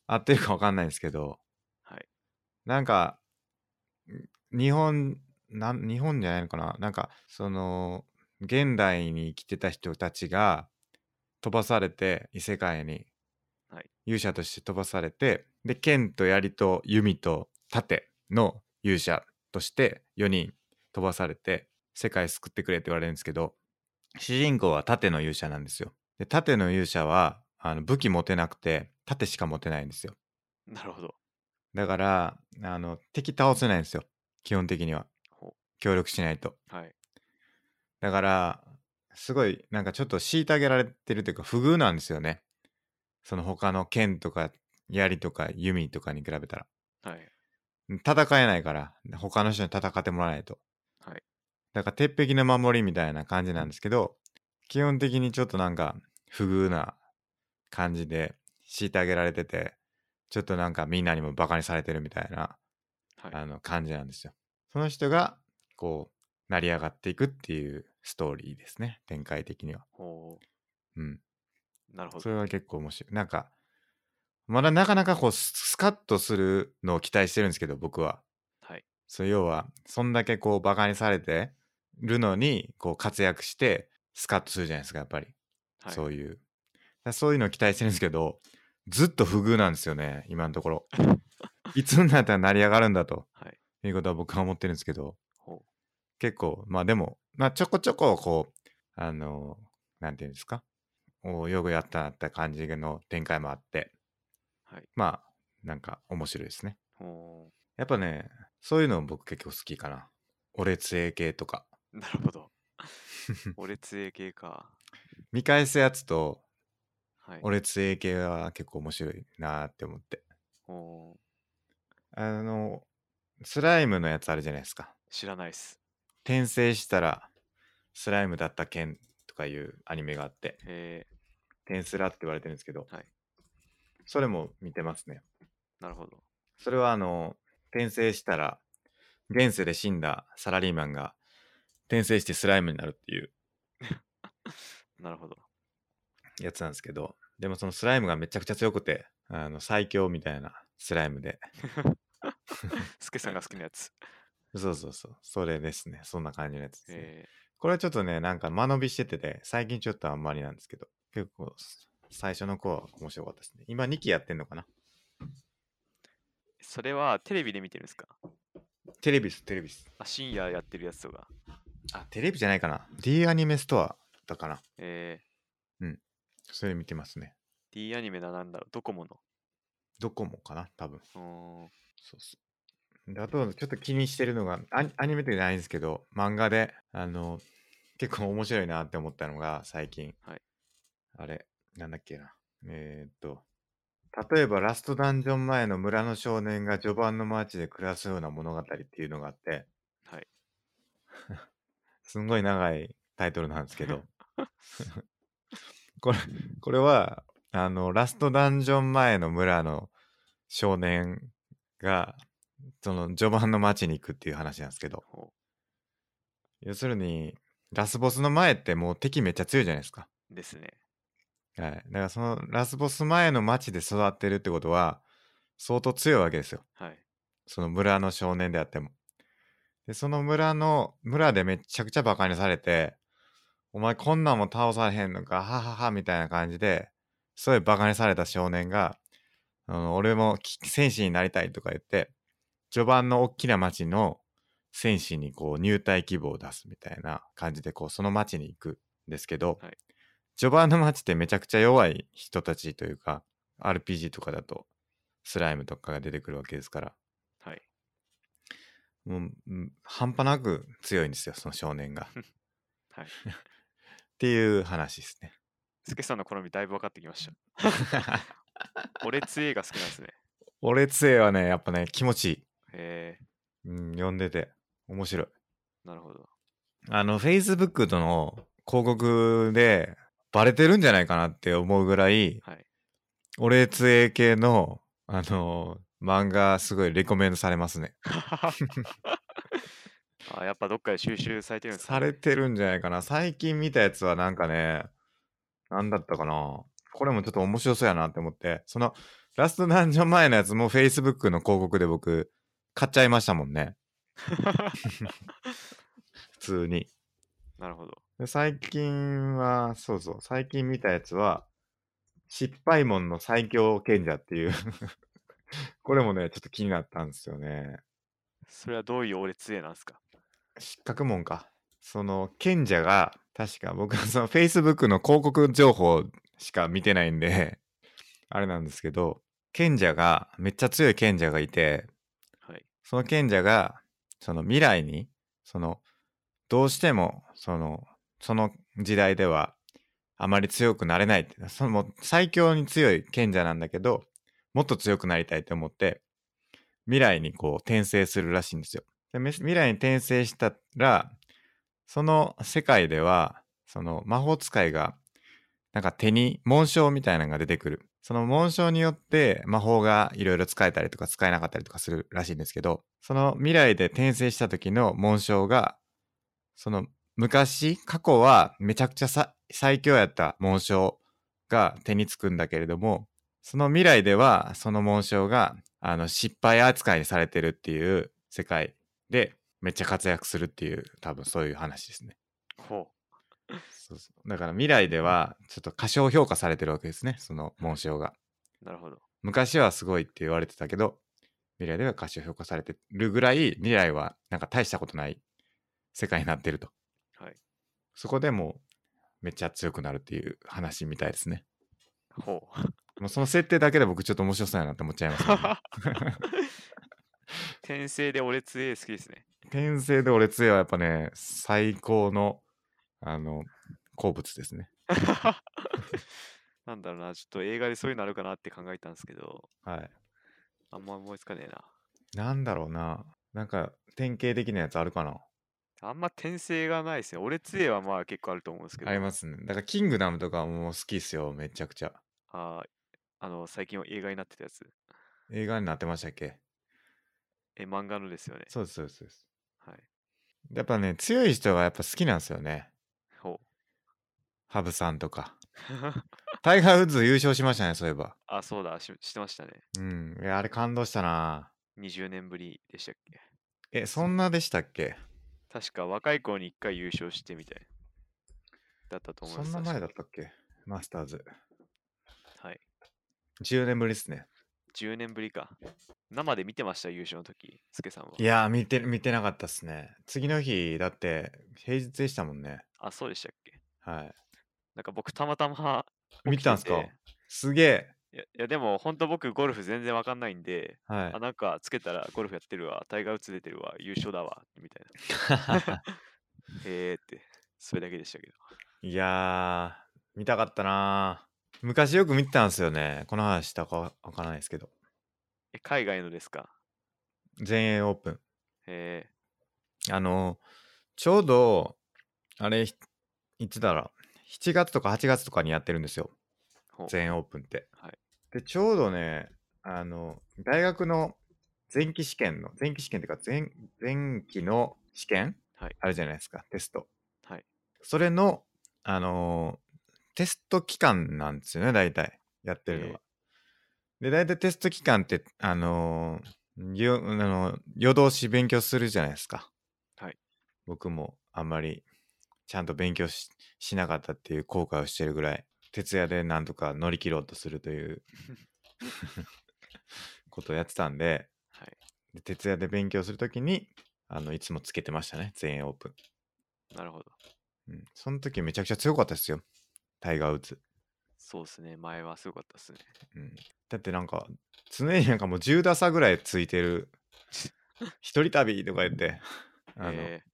合ってるかわかんないんですけど、はい。なんか、日本、なん日本じゃないのかななんか、その、現代に生きてた人たちが飛ばされて、異世界に、はい勇者として飛ばされて、で、剣と槍と弓と盾の勇者として4人飛ばされて、世界救ってくれって言われるんですけど、主人公は盾の勇者なんですよ。で、盾の勇者は、あの武器持てなくて、盾しか持てないんですよ。なるほど。だから、あの、敵倒せないんですよ。基本的には。ほ協力しないと。う。はい。だから、すごい、なんかちょっと虐げられてるというか、不遇なんですよね。その他の剣とか、槍とか弓とかに比べたら。はい。戦えないから、他の人に戦ってもらわないと。はい。だから、鉄壁の守りみたいな感じなんですけど、基本的にちょっとなんか、不遇な感じで、虐げられてて、ちょっとなんかみんなにもバカにされてるみたいな、はい。あの感じなんですよ。その人が、こう、成り上がっていくっていうストーリーですね。展開的には。ほうん。う。なるほど。それは結構面白い。なんか、まだなかなかこう、ススカッとするのを期待してるんですけど、僕は。はい。そう要はそんだけこうバカにされてるのにこう活躍してスカッとするじゃないですかやっぱり、はい。そういうだそういうのを期待してるんですけどずっと不遇なんですよね今のところ いつになったら成り上がるんだとはい。いうことは僕は思ってるんですけどほ結構まあでもまあちょこちょここうあのなんていうんですか？およくやったなって感じの展開もあってう。はい。まあなんか面白いですねほやっぱねそういうの僕結構好きかな俺杖系とかう。なるほど。俺杖系か。見返すやつとはい。俺杖系は結構面白いなーって思って。あのスライムのやつあるじゃないですか知らないっす。転生したらスライムだった剣とかいうアニメがあってえ転スラって言われてるんですけど、はいそれも見てますねー、なるほど。それはあの転生したら現世で死んだサラリーマンが転生してスライムになるっていう。なるほど。やつなんですけど。でもそのスライムがめちゃくちゃ強くてあの最強みたいなスライムで。スケさんが好きなやつ。そうそうそう。それですね。そんな感じのやつですね、え。これはちょっとねなんか間延びしててて最近ちょっとあんまりなんですけど。結構最初の子は面白かったですね。今2期やってんのかな？ー、それはテレビで見てるんですか？テレビですテレビです。あ、深夜やってるやつとか。あテレビじゃないかな。D アニメストアだかな。え。それ見てますね。ー、D アニメな、なんだろう、ドコモドコモかな多分。そうそう。であと、ちょっと気にしてるのが、アニアニメってないんですけど、漫画で、あの、結構面白いなって思ったのが、最近。はい。あれ、なんだっけな。えーっと、例えば、ラストダンジョン前の村の少年が序盤の街で暮らすような物語っていうのがあって、はい。すんごい長いタイトルなんですけど、これ、これは、あの、ラストダンジョン前の村の少年が、その序盤の街に行くっていう話なんですけど、ほ要するに、ラスボスの前ってもう敵めっちゃ強いじゃないですか。うですね。はい。だからそのラスボス前の街で育ってるってことは、相当強いわけですよ。はい。その村の少年であっても。で、その村の、村でめっちゃくちゃバカにされて、お前こんなんも倒されへんのか、はははみたいな感じで、すごいバカにされた少年が、あの俺もき戦士になりたいとか言って、序盤の大きな町の戦士にこう入隊希望を出すみたいな感じで、こうその町に行くんですけど、はい序盤の町ってめちゃくちゃ弱い人たちというか、RPG とかだとスライムとかが出てくるわけですから、はい。もう、うん半端なく強いんですよ、その少年が。はい。っていう話ですね。スケさんの好みだいぶ分かってきました。俺つえが好きなんですね。俺杖はね、やっぱね、気持ちいい。へえうん、読んでて面白い。なるほど。あの、Facebook との広告でバレてるんじゃないかなって思うぐらい、はい。俺杖系の、あの漫画すごいレコメンドされますね。あやっぱどっかで収集されてるんですか、されてるんじゃないかな。最近見たやつはなんかね、なんだったかな。これもちょっと面白そうやなって思って、そのラストダンジョン前のやつも Facebook の広告で僕買っちゃいましたもんね。普通に。なるほど。で最近は、そうそう、最近見たやつは、失敗門の最強賢者っていう これもね、ちょっと気になったんですよね。それはどういう俺つえなんですか？失格門か。その賢者が、確か僕はその Facebook の広告情報しか見てないんで、あれなんですけど、賢者が、めっちゃ強い賢者がいて、はい。その賢者が、その未来に、その、どうしても、その、その時代では、あまり強くなれないって、その最強に強い賢者なんだけど、もっと強くなりたいと思って、未来にこう転生するらしいんですよ。で未来に転生したら、その世界では、その魔法使いが、なんか手に紋章みたいなのが出てくる。その紋章によって魔法がいろいろ使えたりとか使えなかったりとかするらしいんですけど、その未来で転生した時の紋章が、その昔、過去はめちゃくちゃ最強やった紋章が手につくんだけれども、その未来ではその紋章があの失敗扱いにされてるっていう世界でめっちゃ活躍するっていう多分そういう話ですね。ほそうそうだから未来ではちょっと過小評価されてるわけですね、その紋章が。う。なるほど。昔はすごいって言われてたけど、未来では過小評価されてるぐらい未来はなんか大したことない世界になってると。はい。そこでもうめっちゃ強くなるっていう話みたいですね。ほう。もうその設定だけで僕ちょっと面白そうやなって思っちゃいます、ね。転生で俺つえ好きですね。転生で俺強いはやっぱね、最高の、あの、好物ですね。なんだろうな、ちょっと映画でそういうのあるかなって考えたんですけど、はい。あんま思いつかねえな。なんだろうな。なんか、典型的なやつあるかな？あんま転生がないですね。俺つえはまあ結構あると思うんですけど。ありますね。だから、キングダムとかもう好きっすよ、めちゃくちゃ。あーあの、最近映画になってたやつ。映画になってましたっけ？え、漫画のですよね。そうです、そうですそうです。はい。やっぱね、強い人がやっぱ好きなんですよね。ほハブさんとか。う。タイガー・ウッズ優勝しましたね、そういえば。あ、そうだ、ししてましたね。うん。いや、あれ感動したな。20年ぶりでしたっけ？え、そんなでしたっけ？確か若い子に1回優勝してみたい。だったと思います。そんな前だったっけ？マスターズ。はい。10年ぶりっすね。10年ぶりか。生で見てました、優勝の時、スケさんは。いやー見て、見てなかったっすね。次の日、だって、平日でしたもんね。あ、そうでしたっけ？はい。なんか僕たまたま見たんすか？すげえ。ていやいやでも本当僕ゴルフ全然わかんないんで、はいあ。なんかつけたらゴルフやってるわタイガー・ウッズ出てるわ優勝だわみたいな へーってそれだけでしたけどいやー、見たかったなー昔よく見てたんですよね。この話したかわからないですけど。え海外のですか？全英オープン。へあのーちょうど、あれ、ひいつだろう。7月とか8月とかにやってるんですよ。全英オープンって。はいで、ちょうどね、あの、大学の前期試験の、前期試験っていうか前、前期の試験、はいあるじゃないですか、テスト。はいそれの、あのーテスト期間なんですよね、大体。やってるのは。で、大体テスト期間って、あのーよあの夜通し勉強するじゃないですか。はい。僕もあんまりちゃんと勉強ししなかったっていう後悔をしてるぐらい、徹夜でなんとか乗り切ろうとするという ことをやってたんで、はいで徹夜で勉強するときに、あの、いつもつけてましたね、全英オープン。なるほどうん。その時めちゃくちゃ強かったですよ。タイガー・ウッズ。そうですね前はすごかったですねうん。だってなんか、常になんかもう10打差ぐらいついてる一人旅とか言って、あの、えー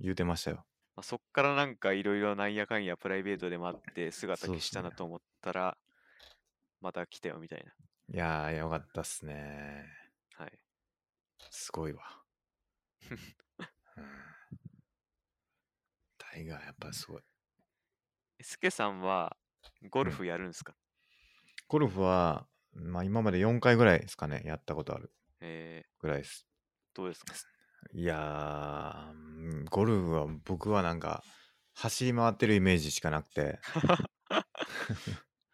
言うてましたよ。まあ、そっからなんかいろいろなんやかんやプライベートでもあって姿消したなと思ったら、また来たよみたいいやー、よかったっすね。な。はい。すごいわ。うん、タイガーやっぱすごい。スケさんはゴルフやるんですか、ゴルフは、まあ今まで4回ぐらいですかね、やったことあるえぐらいです。ー、どうですか？いやー、うんゴルフは僕はなんか、走り回ってるイメージしかなくて、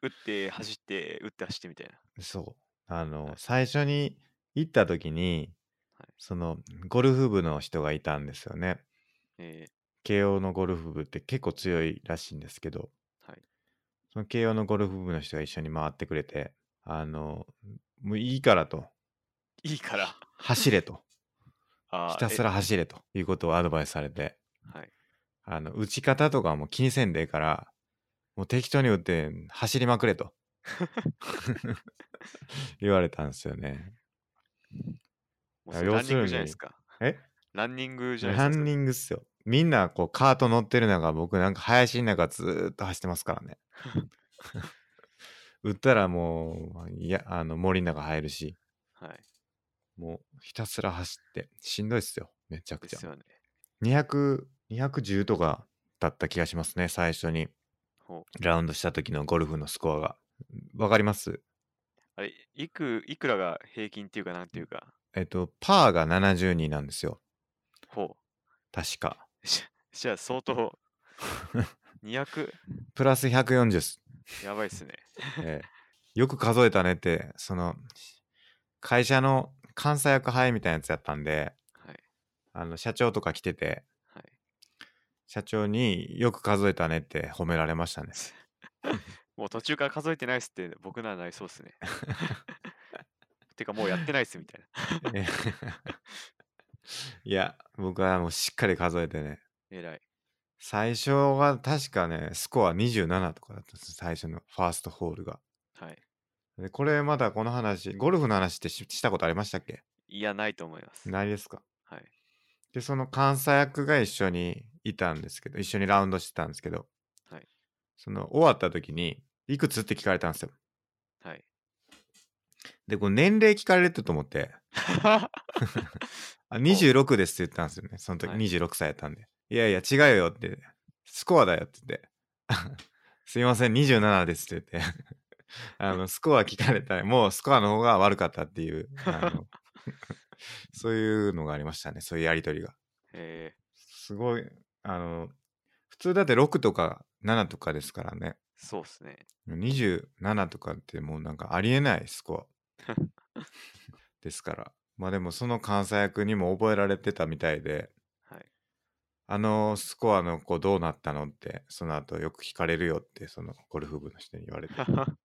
打って走って打って走ってみたいな。そう。あの、はい最初に行った時に、はいその、ゴルフ部の人がいたんですよね。え慶応のゴルフ部って結構強いらしいんですけど、はいその慶応のゴルフ部の人が一緒に回ってくれて、あの、もういいからと、ー、いいから。走れと、ひたすら走れということをアドバイスされて、えはい。あの、打ち方とかはもう気にせんでええから、もう適当に打って走りまくれと 言われたんですよね。もうそれランニングじゃないですか。えランニングじゃないですか。ランニングっすよ。みんなこうカート乗ってる中、僕なんか林の中ずーっと走ってますからね。打ったらもう、いや、あの森の中入るし、はい。もうひたすら走って、しんどいっすよ。めちゃくちゃです。よね。200、210とかだった気がしますね、最初にほうラウンドした時のゴルフのスコアが。わかります？あれ、いく、いくらが平均っていうかなんていうか、えっと、パーが72なんですよ。ほ確か。う。じゃあ相当、200、プラス140っす。やばいっすね。ええよく数えたねって、その、会社の監査役杯みたいなやつやったんで、はい。あの、社長とか来てて、はい。社長によく数えたねって褒められましたね。もう途中から数えてないっすって僕ならなりそうっすね。てかもうやってないっすみたいな。え いや、僕はもうしっかり数えてね。えらい。最初が確かね、スコア27とかだったんです最初のファーストホールが。はい。で、これまだこの話、ゴルフの話ってししたことありましたっけ？いや、ないと思います。ないですか？はい。で、その監査役が一緒にいたんですけど、一緒にラウンドしてたんですけど、はい。その終わった時に、いくつって聞かれたんですよ。はい。で、こう年齢聞かれると思って、あ26ですって言ったんですよね。その時はい26歳やったんで。いやいや、違うよって、スコアだよって言って、すいません、27ですって言って、あの、スコア聞かれたら、もうスコアの方が悪かったっていう、あの そういうのがありましたね、そういうやりとりが。えすごい、あの、普通だって6とか7とかですからね。ー、そうっすね。27とかってもうなんかありえないスコアですから。まあでもその監査役にも覚えられてたみたいで、はい。あのスコアの子どうなったのって、その後よく聞かれるよって、そのゴルフ部の人に言われて、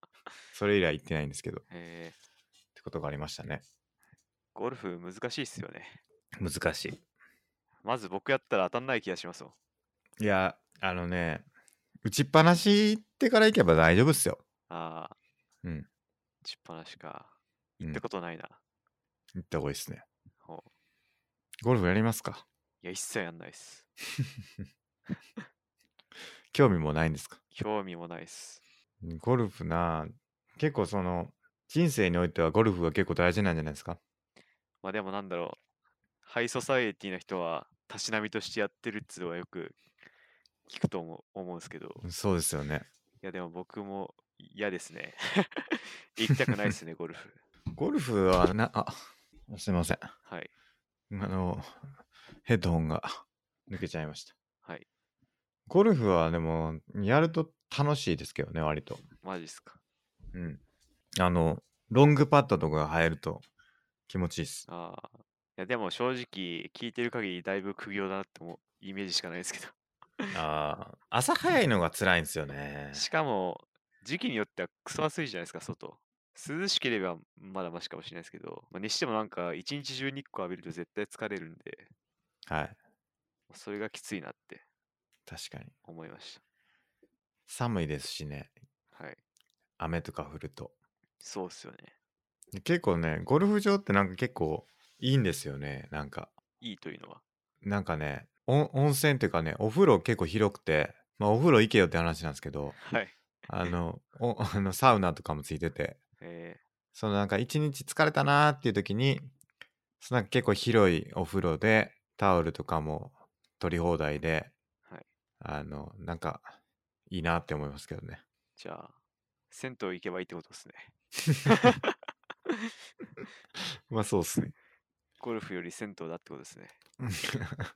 それ以来行ってないんですけど、っえー、てことがありましたね。ゴルフ難しいっすよね。難しい。まず僕やったら当たんない気がしますもん。いや、あのね、打ちっぱなし行ってから行けば大丈夫っすよ。ああ、うん。打ちっぱなしか。うん行ったことないな。行った方がいいっすね。ほうゴルフやりますか？いや、一切やんないっす。興味もないんですか？興味もないっす。ゴルフな、結構その、人生においてはゴルフが結構大事なんじゃないですか？まあでもなんだろう。ハイソサエティの人はたしなみとしてやってるっつうのはよく聞くと思う思うんですけど。そうですよね。いやでも僕も嫌ですね。行きたくないですね、ゴルフ。ゴルフはな、あ、すいません。あはい。の、ヘッドホンが抜けちゃいました。はい。ゴルフはでも、やると楽しいですけどね、割と。マジっすか。うん。あの、ロングパットとかが入ると気持ちいいっす。ああ。いやでも正直聞いてる限りだいぶ苦行だなってもイメージしかないですけど。ああ、朝早いのが辛いんですよね。しかも時期によってはクソ暑いじゃないですか、外。涼しければまだマシかもしれないですけど、まあ、にしてもなんか一日中日光浴びると絶対疲れるんで、はい。それがきついなって確かに。思いまし寒いですしね。た。はい。雨とか降ると。そうっすよね。で結構ね、ゴルフ場ってなんか結構いいんですよねなんかいいというのは。なんかね温温泉っていうかねお風呂結構広くてまあお風呂行けよって話なんですけどはい。あのお あのサウナとかもついててえそのなんか一日疲れたなーっていう時にそのなんか結構広いお風呂でタオルとかも取り放題ではい。あのなんかいいなって思いますけどねじゃあ、銭湯行けばいいってことですね。まあそうっすねゴルフより銭湯だってことですね。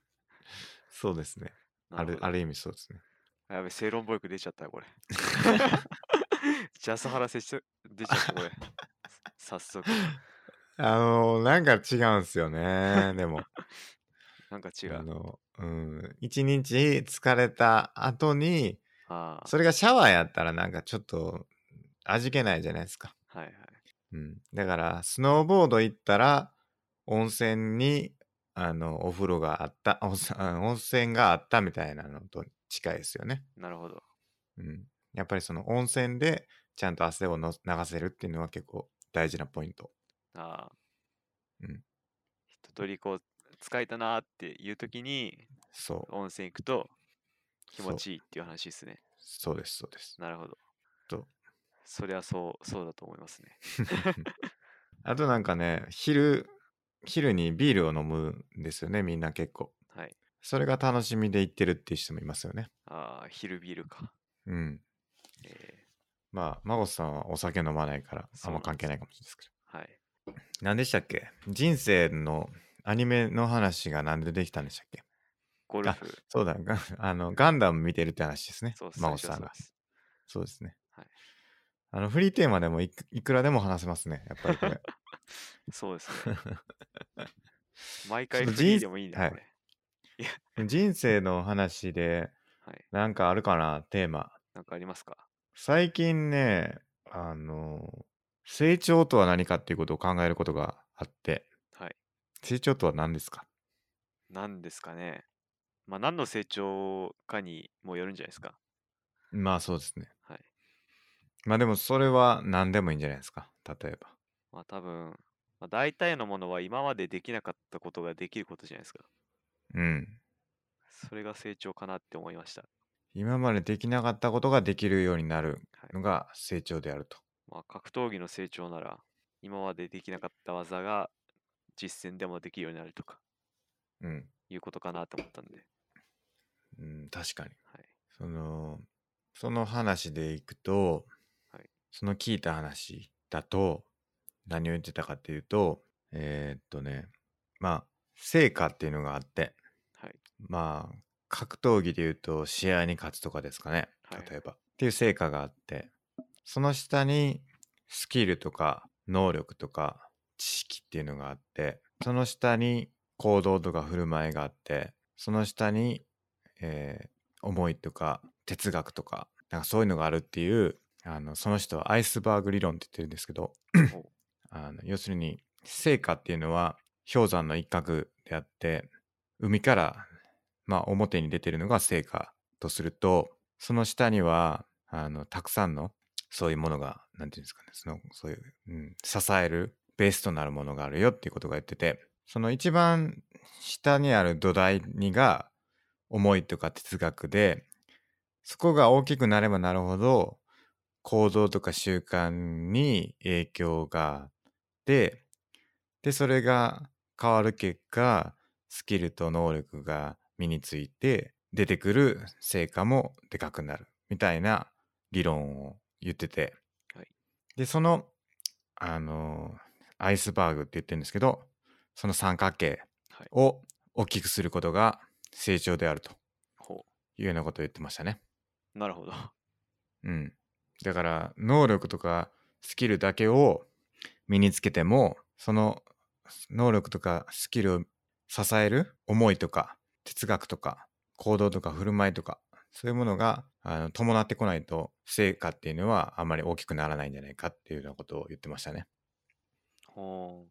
そうですねあなるある意味そうですねあやべ、正論ボイク出ちゃったよ、これ。ジャスハラせし出ちゃった、これ。早速。あのなんか違うんすよね でもなんか違う。あのうん一日疲れた後にそれがシャワーやったらなんかちょっと味気ないじゃないですかはいはい。うん、だからスノーボード行ったら温泉にあのお風呂があった温泉あ温泉があったみたいなのと近いですよね、なるほど。うん、やっぱりその温泉でちゃんと汗をの流せるっていうのは結構大事なポイントああ。うん。一通りこう、疲れたなーっていう時に、そう温泉行くと気持ちいいっていう話ですね。そうですそうですなるほど。そうそりゃそう、そうだと思いますね。あとなんかね昼昼にビールを飲むんですよねみんな結構はい。それが楽しみで行ってるっていう人もいますよねああ、昼ビールか。うんえまあ孫さんはお酒飲まないからあんま関係ないかもしれないですけど。ーはい。何でしたっけ？人生のアニメの話が何でできたんでしたっけ？ゴルフ。そうだ。ガ あのガンダム見てるって話ですねそう、真央さんが。そうです。そうですね、はい。あのフリーテーマでもいくいくらでも話せますねやっぱりこれ。そうですね。毎回フリー人でもいいんだ、はい。これ。人生の話ではい。なんかあるかな？テーマ。なんかありますか？最近ねあの成長とは何かっていうことを考えることがあってはい。成長とは何ですか？何ですかね。まあ、何の成長かにもよるんじゃないですか。まあそうですねはい。まあでもそれは何でもいいんじゃないですか？例えばまあ、多分、まあ、大体のものは今までできなかったことができることじゃないですか。うんそれが成長かなって思いました。今までできなかったことができるようになるはい。のが成長であると。まあ、格闘技の成長なら、今までできなかった技が実践でもできるようになるとか、うん。いうことかなと思ったんで。うん、確かに。はい。その、その話でいくと、はいその聞いた話だと、何を言ってたかっていうと、えーっとね、まあ、成果っていうのがあって、はい。まあ、格闘技で言うと試合に勝つとかですかね。はい。例えば。っていう成果があって、その下にスキルとか能力とか知識っていうのがあって、その下に行動とか振る舞いがあって、その下に、えー思いとか哲学とか、なんかそういうのがあるっていう、あのその人はアイスバーグ理論って言ってるんですけど、お。あの要するに成果っていうのは氷山の一角であって海からまあ表に出てるのが成果とするとその下にはあのたくさんのそういうものがなんていうんですかねそのそういう、うん、支えるベースとなるものがあるよっていうことが言っててその一番下にある土台にが思いとか哲学でそこが大きくなればなるほど行動とか習慣に影響があってでそれが変わる結果スキルと能力が身について出てくる成果もでかくなるみたいな理論を言ってて、はいでそのあのアイスバーグって言ってるんですけどその三角形はい。を大きくすることが成長であるとほいうようなことを言ってましたね。う。なるほど。うん。だから、能力とかスキルだけを身につけても、その能力とかスキルを支える思いとか哲学とか行動とか振る舞いとか、そういうものがあの伴ってこないと成果っていうのはあんまり大きくならないんじゃないかっていうようなことを言ってましたね。ほ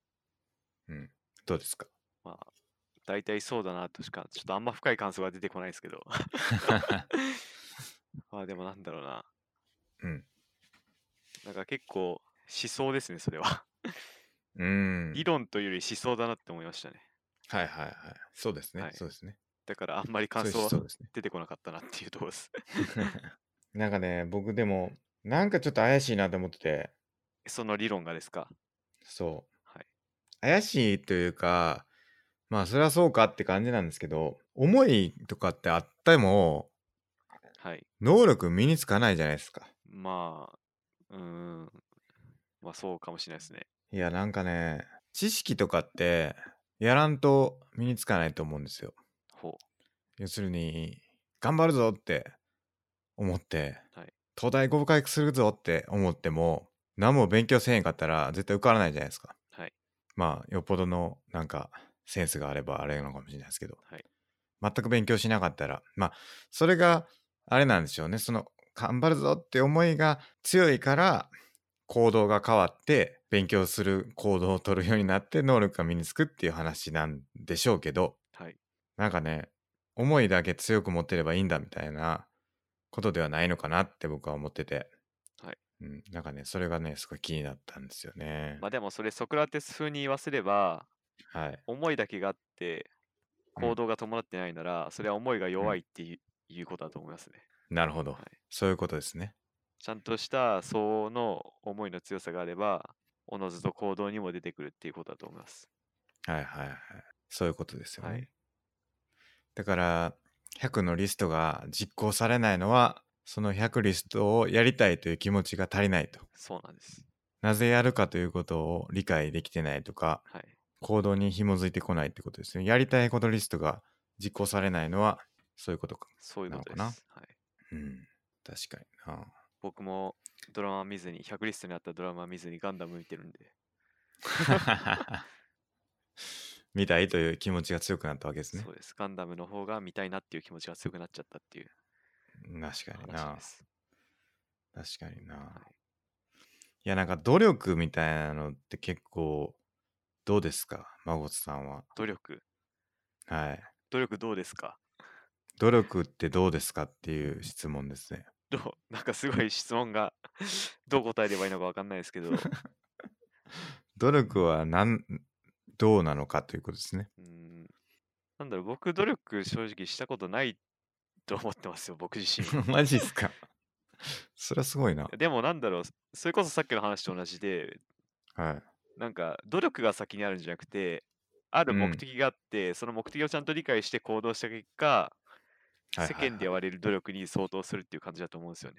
う。うん。どうですか？まあ、大体そうだなとしか、ちょっとあんま深い感想が出てこないですけど。まあでもなんだろうな。うん。なんか結構思想ですね、それは。うん。理論というより思想だなって思いましたね。はいはいはい。そうですね。はいそうですね。だからあんまり感想はそうですね。出てこなかったなっていうところです。なんかね、僕でも、なんかちょっと怪しいなと思ってて、その理論がですか？そう。はい。怪しいというか、まあそれはそうかって感じなんですけど、思いとかってあっても、はい。能力身につかないじゃないですか。まあ、うーん。まあそうかもしれないですね。いや、なんかね、知識とかって、やらんと身につかないと思うんですよ。ほ要するに、頑張るぞって思って、はい東大合格するぞって思っても、何も勉強せえへんかったら絶対受からないじゃないですか。う。はい。まあ、よっぽどのなんかセンスがあればあれなのかもしれないですけど、はい全く勉強しなかったら、まあ、それがあれなんでしょうね。その、頑張るぞって思いが強いから、行動が変わって、勉強する行動を取るようになって、能力が身につくっていう話なんでしょうけど、はい。なんかね、思いだけ強く持ってればいいんだみたいなことではないのかなって僕は思ってて、はいうん、なんかね、それがね、すごい気になったんですよね。まあでもそれソクラテス風に言わせれば、はい。思いだけがあってうん行動が伴ってないなら、それは思いが弱いっていう,、いうことだと思いますね。なるほど、はいそういうことですね。ちゃんとした相応の思いの強さがあれば、おのずと行動にも出てくるっていうことだと思います。はいはいはい。そういうことですよね。はいだから、100のリストが実行されないのは、その100リストをやりたいという気持ちが足りないと。そうなんです。なぜやるかということを理解できてないとか、はい。行動に紐づいてこないってことですね。やりたいことリストが実行されないのは、そういうことか。そういうことです。はい、うん。確かにな。僕もドラマ見ずに、100リストにあったドラマ見ずにガンダム見てるんで、見たいという気持ちが強くなったわけですねそ。うです。ガンダムの方が見たいなっていう気持ちが強くなっちゃったっていう確かにな。確かにな。はいいや、なんか努力みたいなのって結構、どうですか？マゴツさんは。努力？はい。努力どうですか？努力ってどうですかっていう質問ですね。どうなんかすごい質問が どう答えればいいのかわかんないですけど、う 努力は何、どうなのかということですね。ーんなんだろう、僕努力正直したことないと思ってますよ、僕自身。マジっすかそれはすごいな。でもなんだろう、それこそさっきの話と同じで、はい。なんか努力が先にあるんじゃなくて、あるうん目的があって、その目的をちゃんと理解して行動した結果、はい世間で言われる努力に相当するっていう感じだと思うんですよね。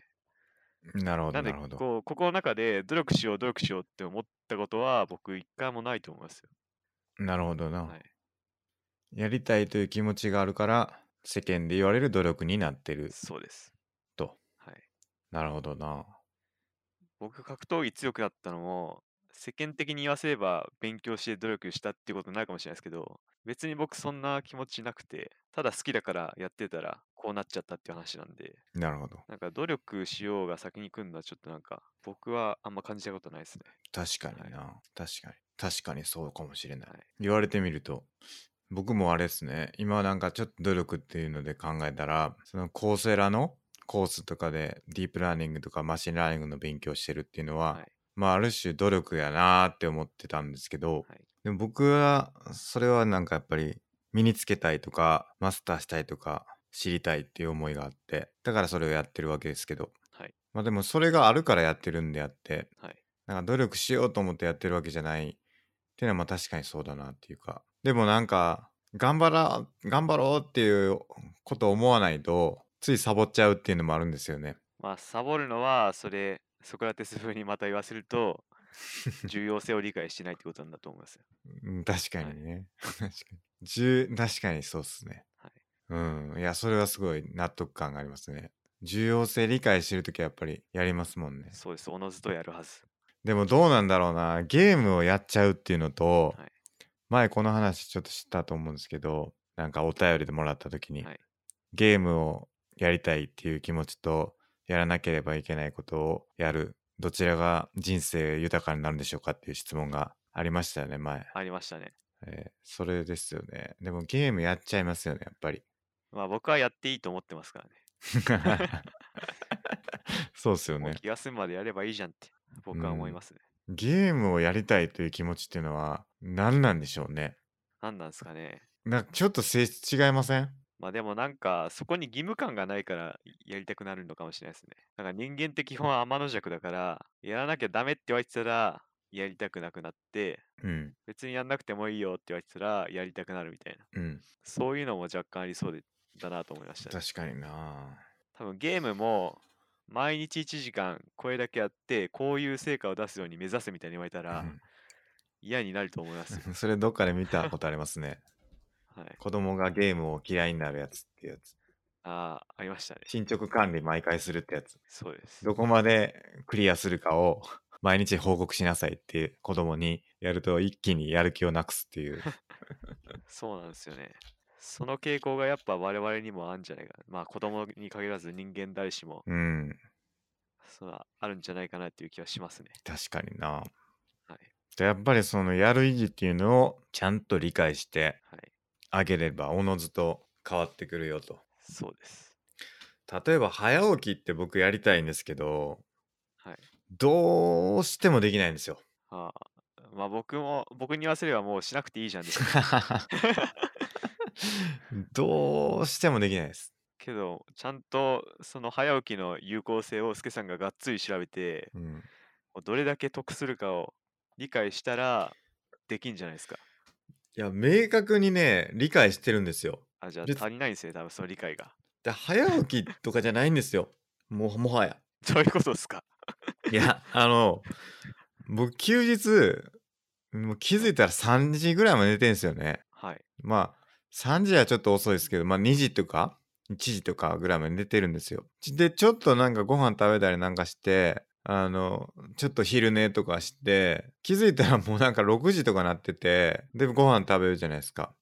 なるほど、なんでなるほど。こう、ここの中で努力しよう、努力しようって思ったことは僕一回もないと思いますよ。なるほどな。はい、やりたいという気持ちがあるから、世間で言われる努力になってるそうです。と。はい、なるほどな。僕格闘技強くなったのも、世間的に言わせれば勉強して努力したっていうことになるかもしれないですけど、別に僕そんな気持ちなくて、ただ好きだからやってたらこうなっちゃったっていう話なんで、なるほど。なんか努力しようが先に来るのはちょっとなんか僕はあんま感じたことないですね。確かにな、確かに確かにそうかもしれない、はい。言われてみると僕もあれですね今なんかちょっと努力っていうので考えたらその Coursera のコースとかでディープラーニングとかマシンラーニングの勉強してるっていうのは、はいまあある種努力やなーって思ってたんですけど、はい。でも僕はそれはなんかやっぱり身につけたいとかマスターしたいとか知りたいっていう思いがあってだからそれをやってるわけですけど。はい。まあでもそれがあるからやってるんであってはい。なんか努力しようと思ってやってるわけじゃないっていうのはまあ確かにそうだなっていうか。でもなんか頑張ら頑張ろうっていうことを思わないとついサボっちゃうっていうのもあるんですよね。まあサボるのはそれソクラテス風にまた言わせると重要性を理解してないってことなんだと思いますよ。うん確かにね。確かに 重確かにそうっすね。はいうん。いやそれはすごい納得感がありますね。重要性理解してるときはやっぱりやりますもんね。そうです、おのずとやるはず。でもどうなんだろうなゲームをやっちゃうっていうのと、はい前この話ちょっとしたと思うんですけどなんかお便りでもらった時に、はいゲームをやりたいっていう気持ちとやらなければいけないことをやるどちらが人生豊かになるんでしょうかっていう質問がありましたよね前、ありましたね。えーそれですよねでもゲームやっちゃいますよねやっぱりまあ僕はやっていいと思ってますからね。そうっすよね気が済むまでやればいいじゃんって僕は思いますね。ゲームをやりたいという気持ちっていうのは何なんでしょうね。何なんですかね。なんかちょっと性質違いません？まあでもなんかそこに義務感がないからやりたくなるのかもしれないですね。なんか人間って基本天の弱だからやらなきゃダメって言われてたらやりたくなくなってうん。別にやんなくてもいいよって言われてたらやりたくなるみたいな。うん。そういうのも若干ありそうでだなと思いました、ね。確かにな多分ゲームも毎日1時間これだけやってこういう成果を出すように目指すみたいに言われたら嫌になると思います それどっかで見たことありますね。はい、子供がゲームを嫌いになるやつっていうやつ。ああ、ありましたね。進捗管理毎回するってやつ。そうです。どこまでクリアするかを 毎日報告しなさいって子供にやると一気にやる気をなくすっていう。そうなんですよね。その傾向がやっぱ我々にもあるんじゃないかな。まあ子供に限らず人間誰しもうん。そのあるんじゃないかなっていう気はしますね。確かにな。はい。でやっぱりそのやる意義っていうのをちゃんと理解してはい。あげればおのずと変わってくるよと。そうです。例えば早起きって僕やりたいんですけど、はい。どうしてもできないんですよ。ああまあ僕も、僕に言わせればもうしなくていいじゃんです。どうしてもできないです。けど、ちゃんとその早起きの有効性をスケさんががっつり調べて、うん、どれだけ得するかを理解したらできんじゃないですか。いや明確にね理解してるんですよ。あ、じゃあで足りないんですね、多分その理解が。で早起きとかじゃないんですよ。もうもはや。どういうことですかいやあの僕休日もう気づいたら3時ぐらいまで寝てんですよね。はい。まあ3時はちょっと遅いですけど、まあ2時とか1時とかぐらいまで寝てるんですよ。で、ちょっとなんかご飯食べたりなんかして、あの、ちょっと昼寝とかして、気づいたらもうなんか6時とかなってて、で、ご飯食べるじゃないですか。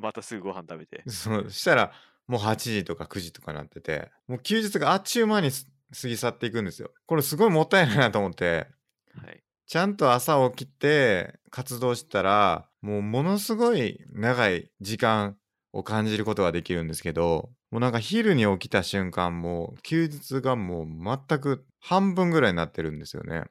またすぐご飯食べて。そうしたらもう8時とか9時とかなってて、もう休日があっちゅう間にす過ぎ去っていくんですよ。これすごいもったいないなと思って、はい。ちゃんと朝起きて活動したらもうものすごい長い時間を感じることができるんですけどもうなんか昼に起きた瞬間もう休日がもう全く半分ぐらいになってるんですよね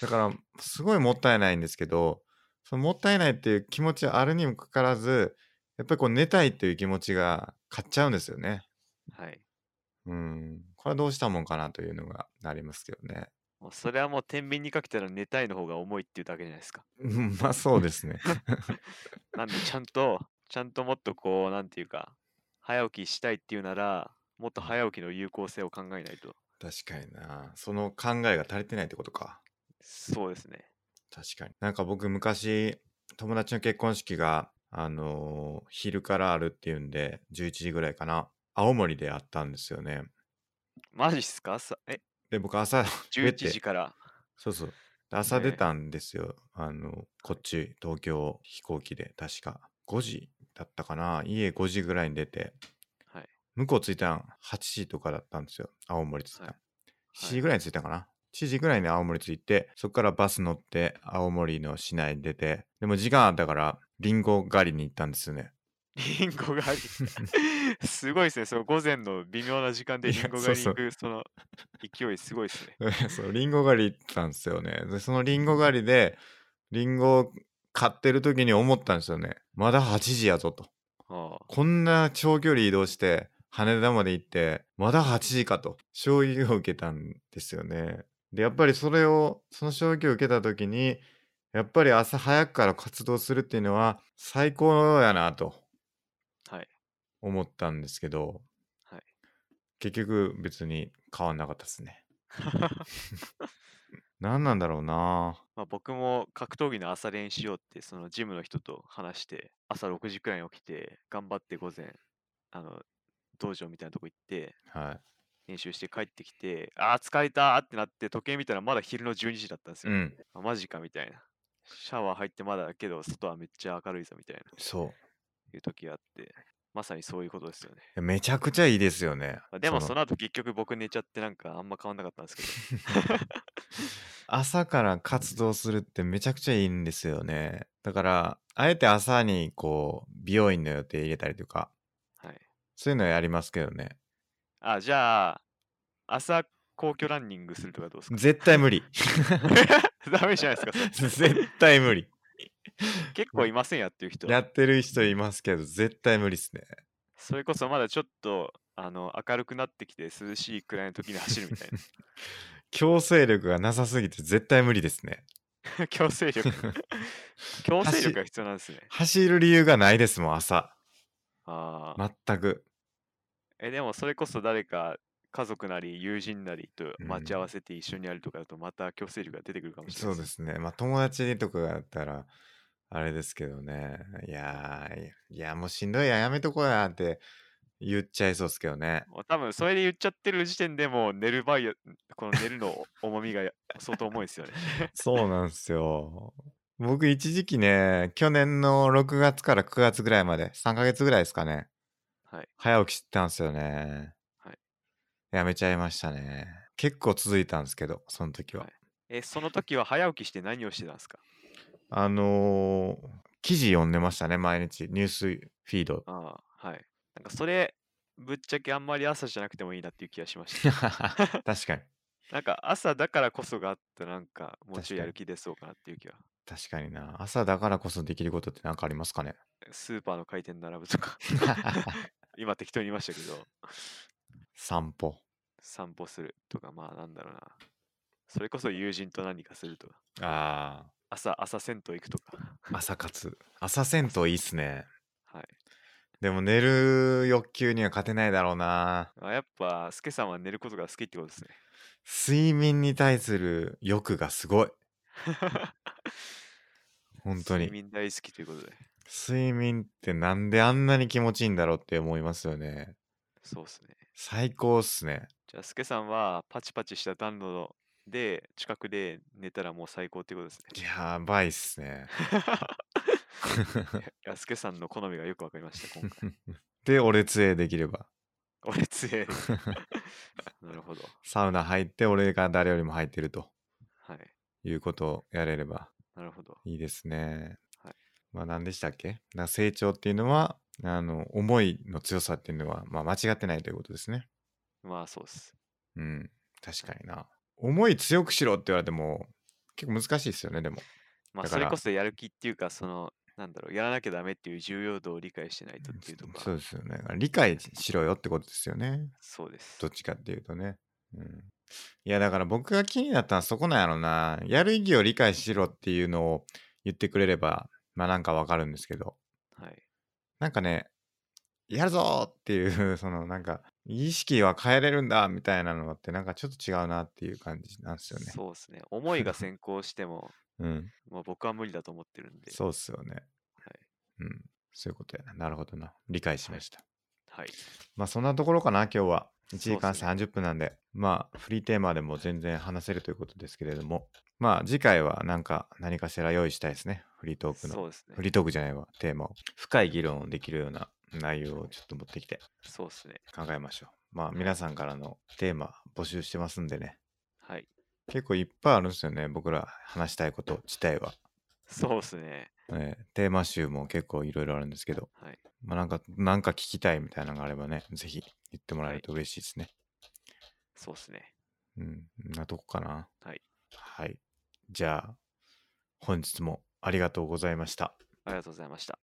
だからすごいもったいないんですけどそのもったいないっていう気持ちはあるにもかかわらずやっぱりこう寝たいっていう気持ちが勝っちゃうんですよねはい。うんこれはどうしたもんかなというのがありますけどねもうそれはもう天秤にかけたら寝たいの方が重いっていうだけじゃないですか。う んまあそうですねなんでちゃんと、ちゃんともっとこう、なんていうか、早起きしたいっていうなら、もっと早起きの有効性を考えないと。確かにな。その考えが足りてないってことか。そうですね。確かに。なんか僕昔友達の結婚式があのー昼からあるっていうんで11時ぐらいかな。青森であったんですよね。マジっすか？さえ、で僕朝 出て11時から？そうそう。で朝ね。出たんですよ、あのこっち東京飛行機で確か。5時だったかな。家5時ぐらいに出て。はい。向こう着いたん8時とかだったんですよ青森着いたん、はい。7時ぐらいに着いたかな、7時ぐらいに青森着いてそこからバス乗って青森の市内に出てでも時間あったからリンゴ狩りに行ったんですよね。リンゴ狩り。すごいですね。その午前の微妙な時間でリンゴ狩り行く、その勢いすごいですね。そうリンゴ狩り行ったんですよね。でそのリンゴ狩りでリンゴを買ってる時に思ったんですよね。まだ8時やぞと。ああ。こんな長距離移動して羽田まで行ってまだ8時かと衝撃を受けたんですよね。でやっぱりそれをその衝撃を受けた時にやっぱり朝早くから活動するっていうのは最高やなとはい。思ったんですけどはい。結局別に変わんなかったですね。何なんだろうなまあ僕も格闘技の朝練しようって、そのジムの人と話して、朝6時くらいに起きて、頑張って午前、あの、道場みたいなとこ行って、はい。練習して帰ってきて、ああ、疲れたーってなって、時計見たらまだ昼の12時だったんですよ。うんあマジかみたいな。シャワー入ってまだだけど、外はめっちゃ明るいぞみたいな、そういう時があって、まさにそういうことですよね。めちゃくちゃいいですよね。まあでもその後結局僕寝ちゃってなんかあんま変わんなかったんですけど。朝から活動するってめちゃくちゃいいんですよね。だから、あえて朝にこう、美容院の予定入れたりとか、はい。そういうのやりますけどね。あ、じゃあ、朝皇居ランニングするとかどうですか？絶対無理。ダメじゃないですか。絶対無理。結構いませんやっていう人。やってる人いますけど、絶対無理っすね。それこそまだちょっとあの明るくなってきて涼しいくらいの時に走るみたい強制力がなさすぎて絶対無理ですね。な。強制力。強制力が必要なんですね。走る理由がないですもん、朝。ああ。全く。え、でもそれこそ誰か家族なり友人なりとうん待ち合わせて一緒にやるとかだとまた強制力が出てくるかもしれそうない。ですね。まあ友達とかだったら、あれですけどね。いやー、いやもうしんどいや、やめとこうやって言っちゃいそうですけどね。もう多分それで言っちゃってる時点でもう寝る場合、この寝るの 重みが相当重いですよね。そうなんですよ。僕一時期ね、去年の6月から9月ぐらいまで、3ヶ月ぐらいですかね。はい。早起きしてたんですよね。はい。やめちゃいましたね。結構続いたんですけど、その時は。はいえ、その時は早起きして何をしてたんですか？あのー記事読んでましたね、毎日。ニュースフィード。ああ、はい。なんかそれ、ぶっちゃけあんまり朝じゃなくてもいいなっていう気がしました。確かに。なんか朝だからこそがあったらなんかもうちょいやる気出そうかなっていう気は。確かにな。朝だからこそできることって何かありますかね？スーパーの開店並ぶとか。今適当に言いましたけど、散歩。散歩するとか、まあなんだろうな。それこそ友人と何かするとか。あ朝、朝銭湯行くとか。あ。朝活。朝銭湯いいっすね。はい。でも寝る欲求には勝てないだろうな。あやっぱ、スケさんは寝ることが好きってことですね。睡眠に対する欲がすごい。本当に。睡眠大好きということで。睡眠ってなんであんなに気持ちいいんだろうって思いますよね。そうですね。最高っすね。じゃあ、スケさんはパチパチした暖炉で近くで寝たらもう最高ってことですね。やばいっすね。いや、スケさんの好みがよくわかりました、今回。で、俺杖できれば。俺強い。なるほど。サウナ入って俺が誰よりも入ってるとはい。いうことをやれればなるほど。いいですね。はいまあ何でしたっけ？成長っていうのはあの思いの強さっていうのは、まあ、間違ってないということですね。まあ、そうです。うん確かにな。思い強くしろって言われても結構難しいですよねでも。まあ、それこそやる気っていうか、その、なんだろう、やらなきゃダメっていう重要度を理解してないとっていうところそうですよね。理解しろよってことですよね。そうですど。っちかっていうとね。うん、いやだから僕が気になったのはそこなんやろな。やる意義を理解しろっていうのを言ってくれればまあなんかわかるんですけどはい。なんかねやるぞーっていう そのなんか意識は変えれるんだみたいなのってなんかちょっと違うなっていう感じなんですよね。そうですね。思いが先行しても、うん。まあ、僕は無理だと思ってるんで。そうっすよね。はい。うん。そういうことやな。なるほどな。理解しました。はい。まあそんなところかな今日は。1時間そうっすね30分なんで、まあフリーテーマでも全然話せるということですけれども、まあ次回はなんか何かしら用意したいですね。フリートークの。そうですねフ。リートークじゃないわ、テーマを。深い議論をできるような内容をちょっと持ってきてそうですね。考えましょう。まあ皆さんからのテーマ募集してますんでね。はい。結構いっぱいあるんですよね。僕ら話したいこと自体は。そうですね。えーテーマ集も結構いろいろあるんですけど、はい。まあなんか、なんか聞きたいみたいなのがあればね、ぜひ言ってもらえると嬉しいですね。そうですね。うん、んなとこかな。はい。はい。じゃあ、本日もありがとうございました。ありがとうございました。